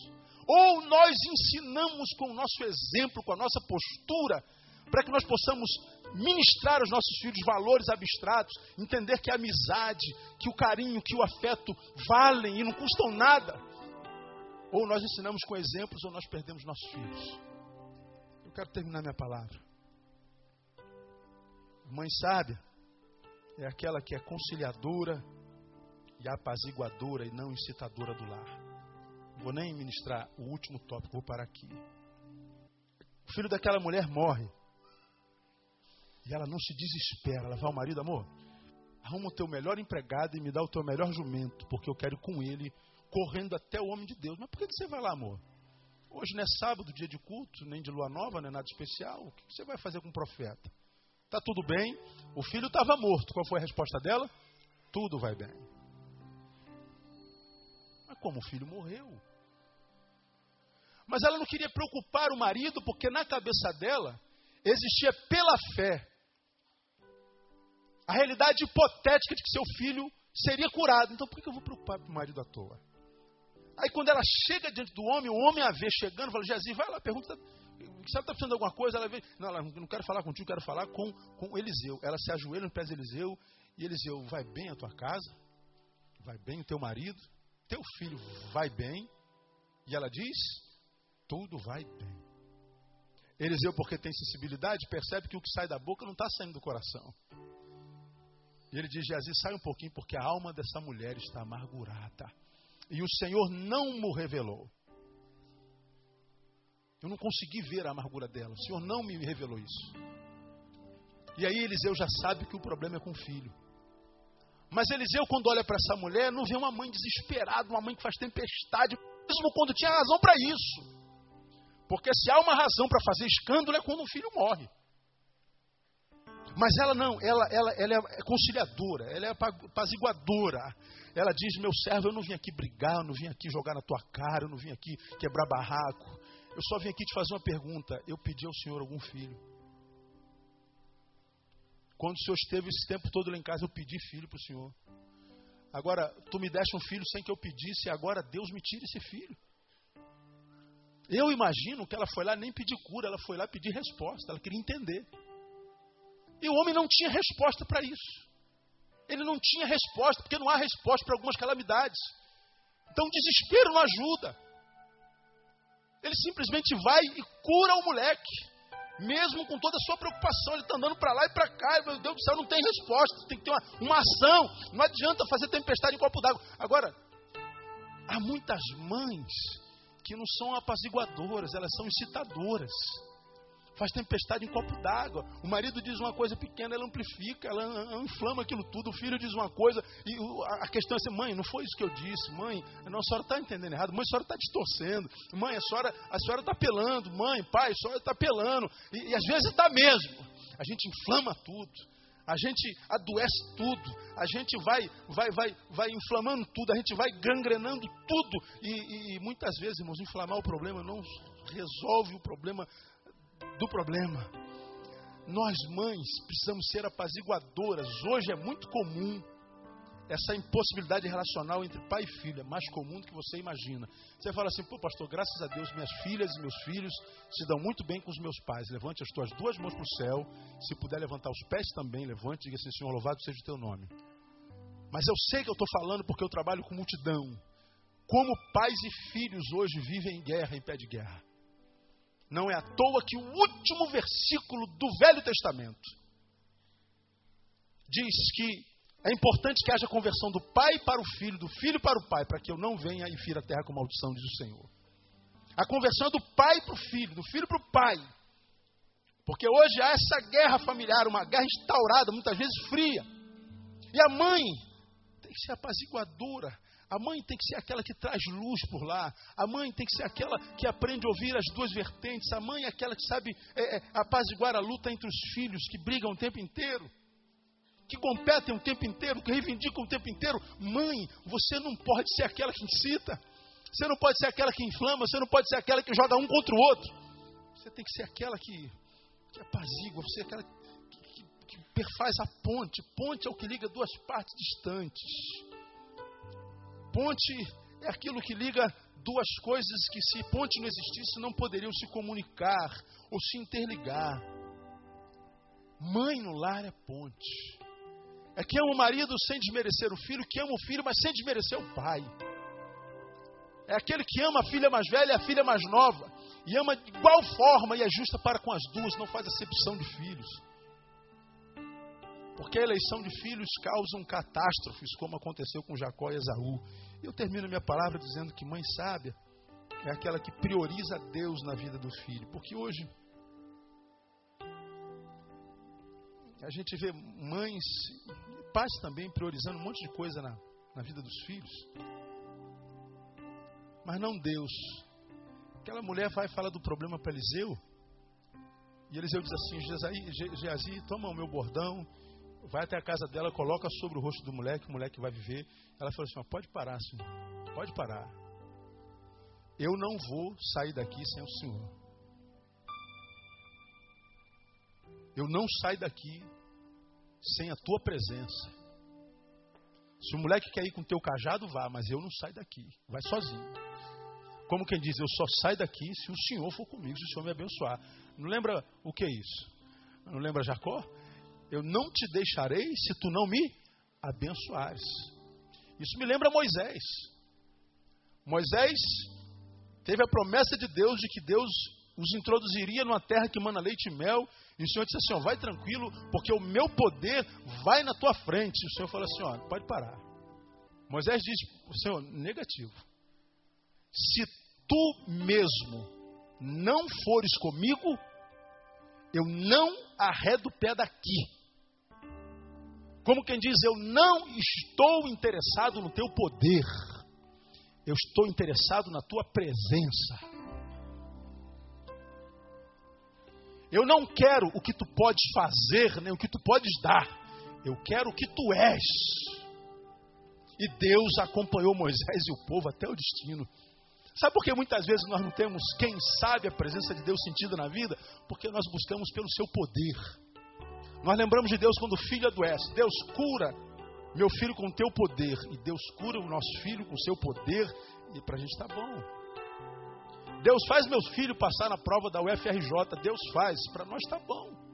Ou nós ensinamos com o nosso exemplo, com a nossa postura, para que nós possamos ministrar aos nossos filhos valores abstratos, entender que a amizade, que o carinho, que o afeto valem e não custam nada. Ou nós ensinamos com exemplos ou nós perdemos nossos filhos. Eu quero terminar minha palavra. Mãe sábia é aquela que é conciliadora e apaziguadora e não incitadora do lar. Não vou nem ministrar o último tópico, vou parar aqui. O filho daquela mulher morre. E ela não se desespera. Ela vai ao marido, amor, arruma o teu melhor empregado e me dá o teu melhor jumento, porque eu quero ir com ele, correndo até o homem de Deus. Mas por que você vai lá, amor? Hoje não é sábado, dia de culto, nem de lua nova, não é nada especial. O que você vai fazer com o profeta? Tá tudo bem. O filho estava morto. Qual foi a resposta dela? Tudo vai bem. Mas como o filho morreu? Mas ela não queria preocupar o marido, porque na cabeça dela existia pela fé a realidade hipotética de que seu filho seria curado. Então por que eu vou preocupar com o marido à toa? Aí quando ela chega diante do homem, o homem a vê chegando, fala, Jesus, vai lá, pergunta, ela está precisando de alguma coisa, ela vê, não, ela não quero falar contigo, quero falar com, com Eliseu. Ela se ajoelha no pé de Eliseu, e Eliseu, vai bem a tua casa? Vai bem o teu marido? Teu filho vai bem? E ela diz, tudo vai bem. Eliseu, porque tem sensibilidade, percebe que o que sai da boca não está saindo do coração. E ele diz: Geazi, sai um pouquinho, porque a alma dessa mulher está amargurada. E o Senhor não me revelou. Eu não consegui ver a amargura dela. O Senhor não me revelou isso. E aí Eliseu já sabe que o problema é com o filho. Mas Eliseu, quando olha para essa mulher, não vê uma mãe desesperada, uma mãe que faz tempestade, mesmo quando tinha razão para isso. Porque se há uma razão para fazer escândalo é quando um filho morre. Mas ela não, ela, ela, ela é conciliadora, ela é apaziguadora. Ela diz: Meu servo, eu não vim aqui brigar, eu não vim aqui jogar na tua cara, eu não vim aqui quebrar barraco. Eu só vim aqui te fazer uma pergunta. Eu pedi ao Senhor algum filho. Quando o Senhor esteve esse tempo todo lá em casa, eu pedi filho para o Senhor. Agora, tu me deste um filho sem que eu pedisse, agora Deus me tira esse filho. Eu imagino que ela foi lá nem pedir cura, ela foi lá pedir resposta, ela queria entender. E o homem não tinha resposta para isso. Ele não tinha resposta, porque não há resposta para algumas calamidades. Então o desespero não ajuda. Ele simplesmente vai e cura o moleque. Mesmo com toda a sua preocupação, ele está andando para lá e para cá, e, meu Deus do céu, não tem resposta, tem que ter uma, uma ação. Não adianta fazer tempestade em copo d'água. Agora, há muitas mães que não são apaziguadoras, elas são incitadoras faz tempestade em copo d'água. O marido diz uma coisa pequena, ela amplifica, ela inflama aquilo tudo. O filho diz uma coisa e a questão é assim: mãe, não foi isso que eu disse, mãe, não, a senhora está entendendo errado, mãe, a senhora está distorcendo, mãe, a senhora a senhora está pelando, mãe, pai, a senhora está pelando. E, e às vezes está mesmo. A gente inflama tudo. A gente adoece tudo, a gente vai, vai, vai, vai inflamando tudo, a gente vai gangrenando tudo. E, e, e muitas vezes, irmãos, inflamar o problema não resolve o problema do problema. Nós, mães, precisamos ser apaziguadoras. Hoje é muito comum essa impossibilidade relacional entre pai e filho. É mais comum do que você imagina. Você fala assim, pô, pastor, graças a Deus, minhas filhas e meus filhos se dão muito bem com os meus pais. Levante as tuas duas mãos para o céu. Se puder levantar os pés também, levante e diga assim, Senhor, louvado seja o teu nome. Mas eu sei que eu estou falando porque eu trabalho com multidão. Como pais e filhos hoje vivem em guerra, em pé de guerra. Não é à toa que o último versículo do Velho Testamento diz que é importante que haja conversão do pai para o filho, do filho para o pai, para que eu não venha e fira a terra com maldição, diz o Senhor. A conversão é do pai para o filho, do filho para o pai. Porque hoje há essa guerra familiar, uma guerra instaurada, muitas vezes fria. E a mãe tem que ser apaziguadora, a mãe tem que ser aquela que traz luz por lá. A mãe tem que ser aquela que aprende a ouvir as duas vertentes. A mãe é aquela que sabe é, é, apaziguar a luta entre os filhos que brigam o tempo inteiro, que competem o tempo inteiro, que reivindicam o tempo inteiro. Mãe, você não pode ser aquela que incita. Você não pode ser aquela que inflama. Você não pode ser aquela que joga um contra o outro. Você tem que ser aquela que, que apazigua. Você é aquela que, que, que perfaz a ponte. Ponte é o que liga duas partes distantes. Ponte é aquilo que liga duas coisas que, se ponte não existisse, não poderiam se comunicar ou se interligar. Mãe no lar é ponte. É que ama o marido sem desmerecer o filho, que ama o filho, mas sem desmerecer o pai. É aquele que ama a filha mais velha e a filha mais nova, e ama de igual forma e é justa para com as duas, não faz acepção de filhos. Porque a eleição de filhos causam catástrofes, como aconteceu com Jacó e Esaú. E eu termino minha palavra dizendo que mãe sábia é aquela que prioriza Deus na vida do filho. Porque hoje a gente vê mães pais também priorizando um monte de coisa na, na vida dos filhos. Mas não Deus. Aquela mulher vai falar do problema para Eliseu. E Eliseu diz assim: Geazi, toma o meu bordão vai até a casa dela, coloca sobre o rosto do moleque, o moleque vai viver. Ela falou assim: pode parar, senhor, pode parar. Eu não vou sair daqui sem o senhor. Eu não saio daqui sem a tua presença. Se o moleque quer ir com o teu cajado, vá, mas eu não saio daqui. Vai sozinho. Como quem diz, eu só saio daqui se o Senhor for comigo, se o Senhor me abençoar. Não lembra o que é isso? Não lembra Jacó? Eu não te deixarei se tu não me abençoares. Isso me lembra Moisés. Moisés teve a promessa de Deus de que Deus os introduziria numa terra que mana leite e mel. E o Senhor disse assim: ó, vai tranquilo, porque o meu poder vai na tua frente. E o Senhor falou assim: ó, pode parar. Moisés diz: Senhor, negativo. Se tu mesmo não fores comigo, eu não arredo o pé daqui. Como quem diz, eu não estou interessado no teu poder, eu estou interessado na tua presença. Eu não quero o que tu podes fazer, nem o que tu podes dar, eu quero o que tu és. E Deus acompanhou Moisés e o povo até o destino. Sabe por que muitas vezes nós não temos, quem sabe, a presença de Deus sentido na vida? Porque nós buscamos pelo seu poder. Nós lembramos de Deus quando o filho adoece. Deus cura meu filho com o teu poder. E Deus cura o nosso filho com o seu poder. E para a gente está bom. Deus faz meus filhos passar na prova da UFRJ. Deus faz. Para nós está bom.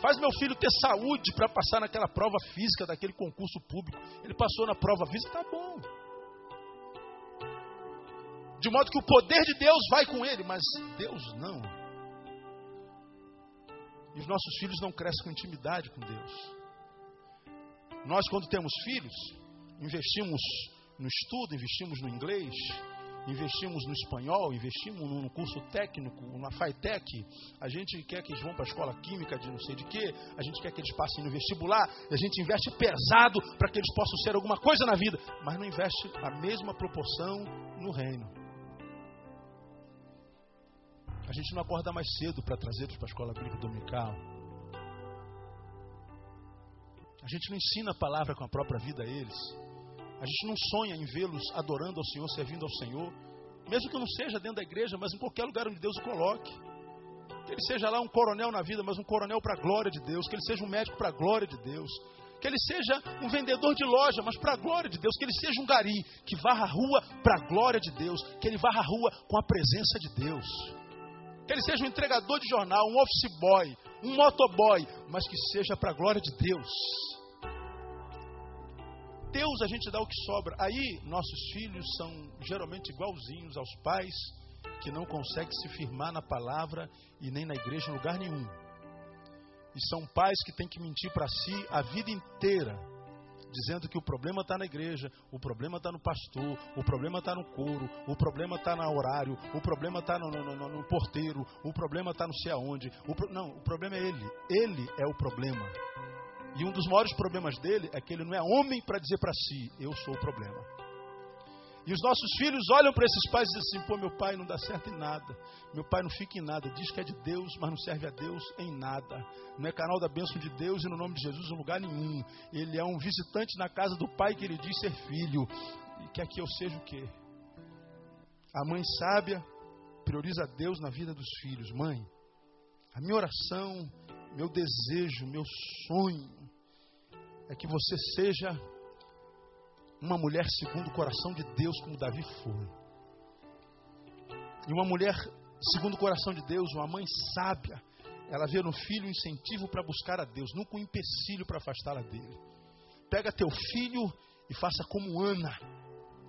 Faz meu filho ter saúde para passar naquela prova física daquele concurso público. Ele passou na prova física, está bom. De modo que o poder de Deus vai com ele, mas Deus não. E os nossos filhos não crescem com intimidade com Deus. Nós, quando temos filhos, investimos no estudo, investimos no inglês, investimos no espanhol, investimos no curso técnico, na FAITEC, a gente quer que eles vão para a escola química de não sei de quê, a gente quer que eles passem no vestibular, a gente investe pesado para que eles possam ser alguma coisa na vida, mas não investe a mesma proporção no reino. A gente não acorda mais cedo para trazê-los para a escola bíblica dominical. A gente não ensina a palavra com a própria vida a eles. A gente não sonha em vê-los adorando ao Senhor, servindo ao Senhor, mesmo que não seja dentro da igreja, mas em qualquer lugar onde Deus o coloque. Que ele seja lá um coronel na vida, mas um coronel para a glória de Deus. Que ele seja um médico para a glória de Deus. Que ele seja um vendedor de loja, mas para a glória de Deus. Que ele seja um gari que varra a rua para a glória de Deus. Que ele varra a rua com a presença de Deus. Que ele seja um entregador de jornal, um office boy, um motoboy, mas que seja para a glória de Deus. Deus a gente dá o que sobra. Aí nossos filhos são geralmente igualzinhos aos pais que não conseguem se firmar na palavra e nem na igreja em lugar nenhum. E são pais que têm que mentir para si a vida inteira, dizendo que o problema está na igreja, o problema está no pastor, o problema está no couro, o problema está no horário, o problema está no, no, no, no, porteiro, o problema está não sei aonde. O pro... Não, o problema é ele. Ele é o problema. E um dos maiores problemas dele é que ele não é homem para dizer para si: eu sou o problema. E os nossos filhos olham para esses pais e dizem assim: pô, meu pai não dá certo em nada. Meu pai não fica em nada. Diz que é de Deus, mas não serve a Deus em nada. Não é canal da bênção de Deus e no nome de Jesus em lugar nenhum. Ele é um visitante na casa do pai que ele diz ser filho. E quer que eu seja o quê? A mãe sábia prioriza Deus na vida dos filhos. Mãe, a minha oração, meu desejo, meu sonho é que você seja uma mulher segundo o coração de Deus, como Davi foi. E uma mulher segundo o coração de Deus, uma mãe sábia, ela vê no filho um incentivo para buscar a Deus, nunca um empecilho para afastá-la dele. Pega teu filho e faça como Ana,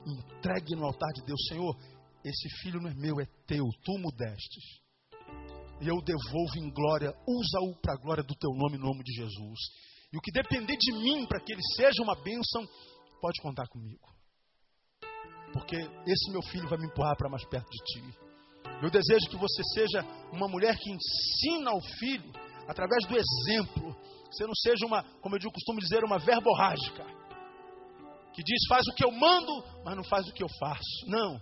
entregue no altar de Deus, Senhor, esse filho não é meu, é teu, tu o destes. E eu devolvo em glória, usa-o para a glória do teu nome, em nome de Jesus. E o que depender de mim para que ele seja uma bênção, pode contar comigo. Porque esse meu filho vai me empurrar para mais perto de ti. Eu desejo que você seja uma mulher que ensina ao filho através do exemplo. Você não seja uma, como eu costumo dizer, uma verborrágica. Que diz, faz o que eu mando, mas não faz o que eu faço. Não.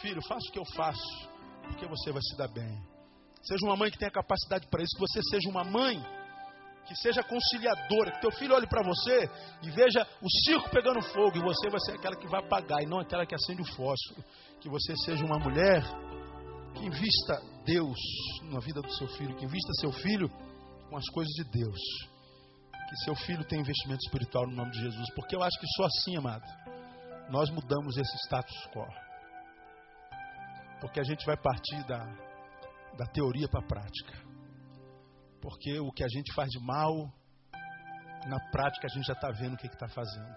Filho, faça o que eu faço, porque você vai se dar bem. Seja uma mãe que tenha capacidade para isso, que você seja uma mãe que seja conciliadora, que teu filho olhe para você e veja o circo pegando fogo e você vai ser aquela que vai apagar e não aquela que acende o fósforo. Que você seja uma mulher que invista Deus na vida do seu filho, que invista seu filho com as coisas de Deus. Que seu filho tenha investimento espiritual no nome de Jesus, porque eu acho que só assim, amado, nós mudamos esse status quo. Porque a gente vai partir da, da teoria para a prática. Porque o que a gente faz de mal, na prática a gente já está vendo o que está fazendo.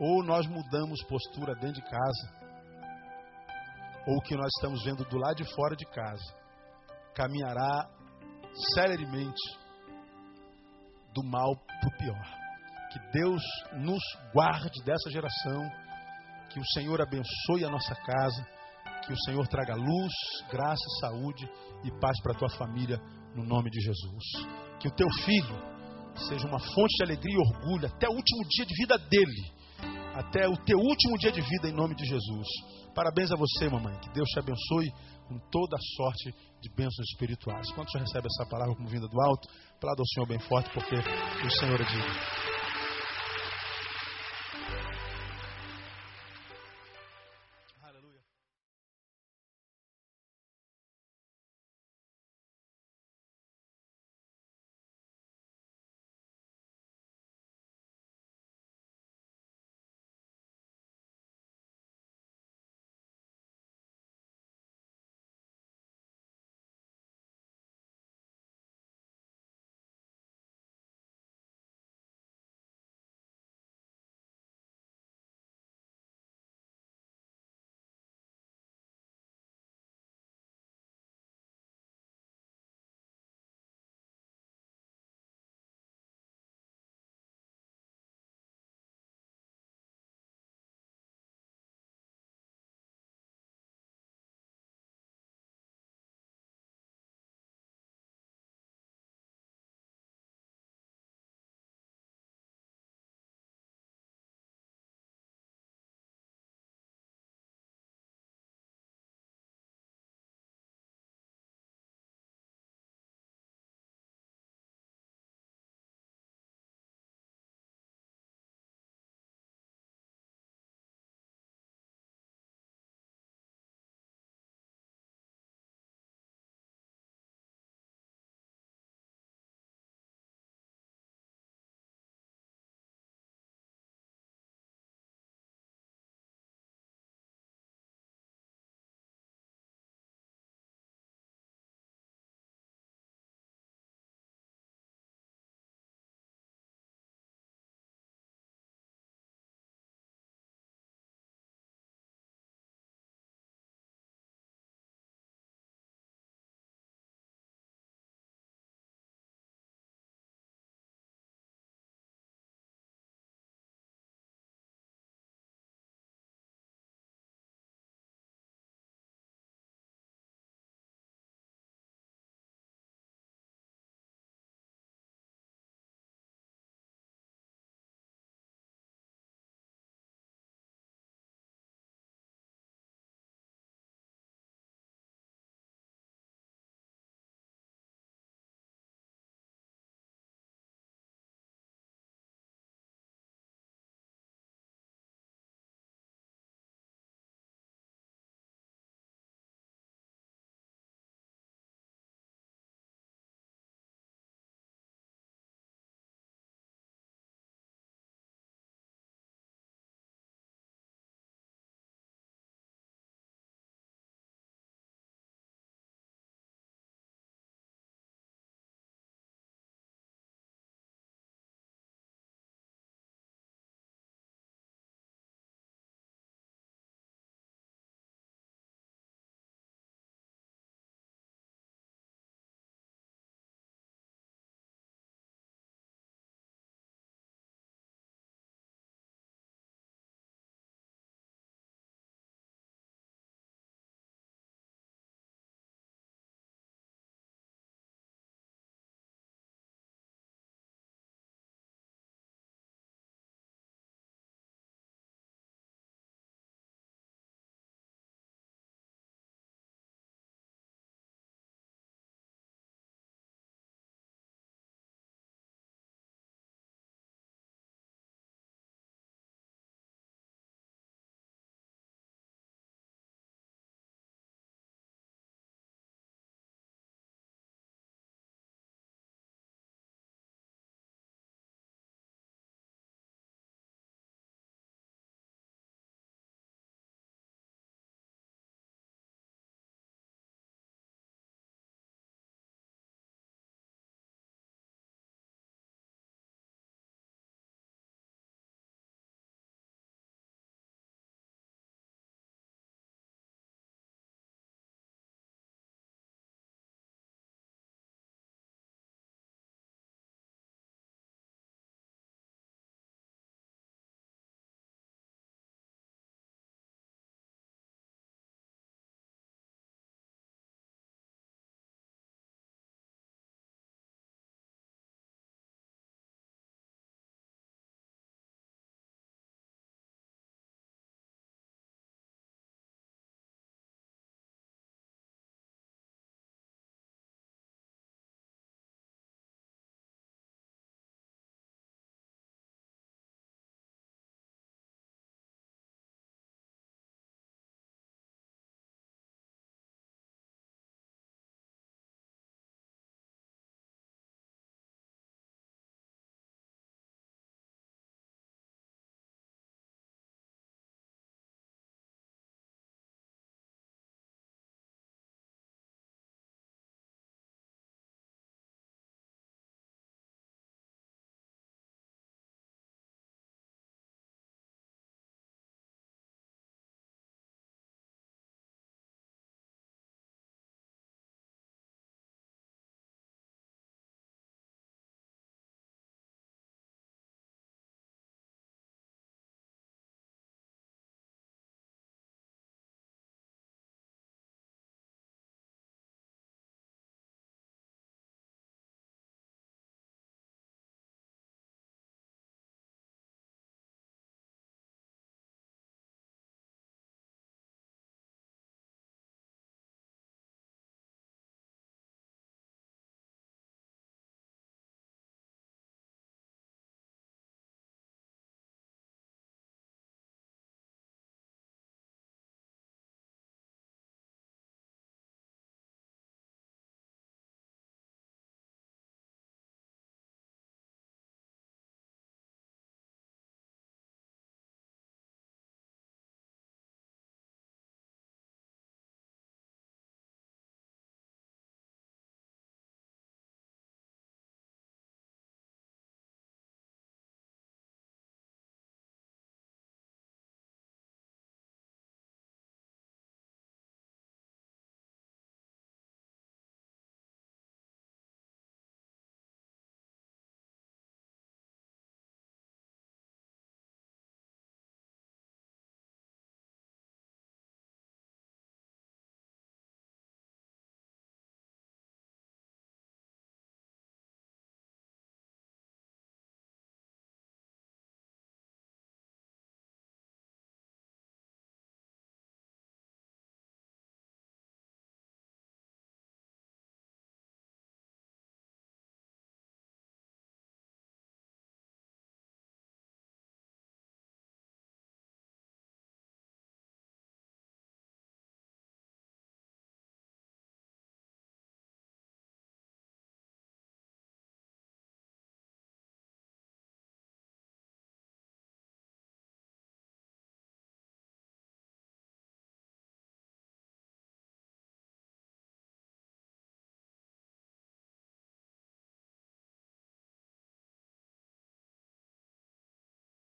Ou nós mudamos postura dentro de casa, ou o que nós estamos vendo do lado de fora de casa, caminhará celeremente do mal para o pior. Que Deus nos guarde dessa geração, que o Senhor abençoe a nossa casa, que o Senhor traga luz, graça, saúde e paz para a tua família no nome de Jesus. Que o teu filho seja uma fonte de alegria e orgulho até o último dia de vida dele, até o teu último dia de vida em nome de Jesus. Parabéns a você, mamãe. Que Deus te abençoe com toda a sorte de bênçãos espirituais. Quando você recebe essa palavra como vinda do alto, aplauda ao Senhor bem forte, porque o Senhor é digno.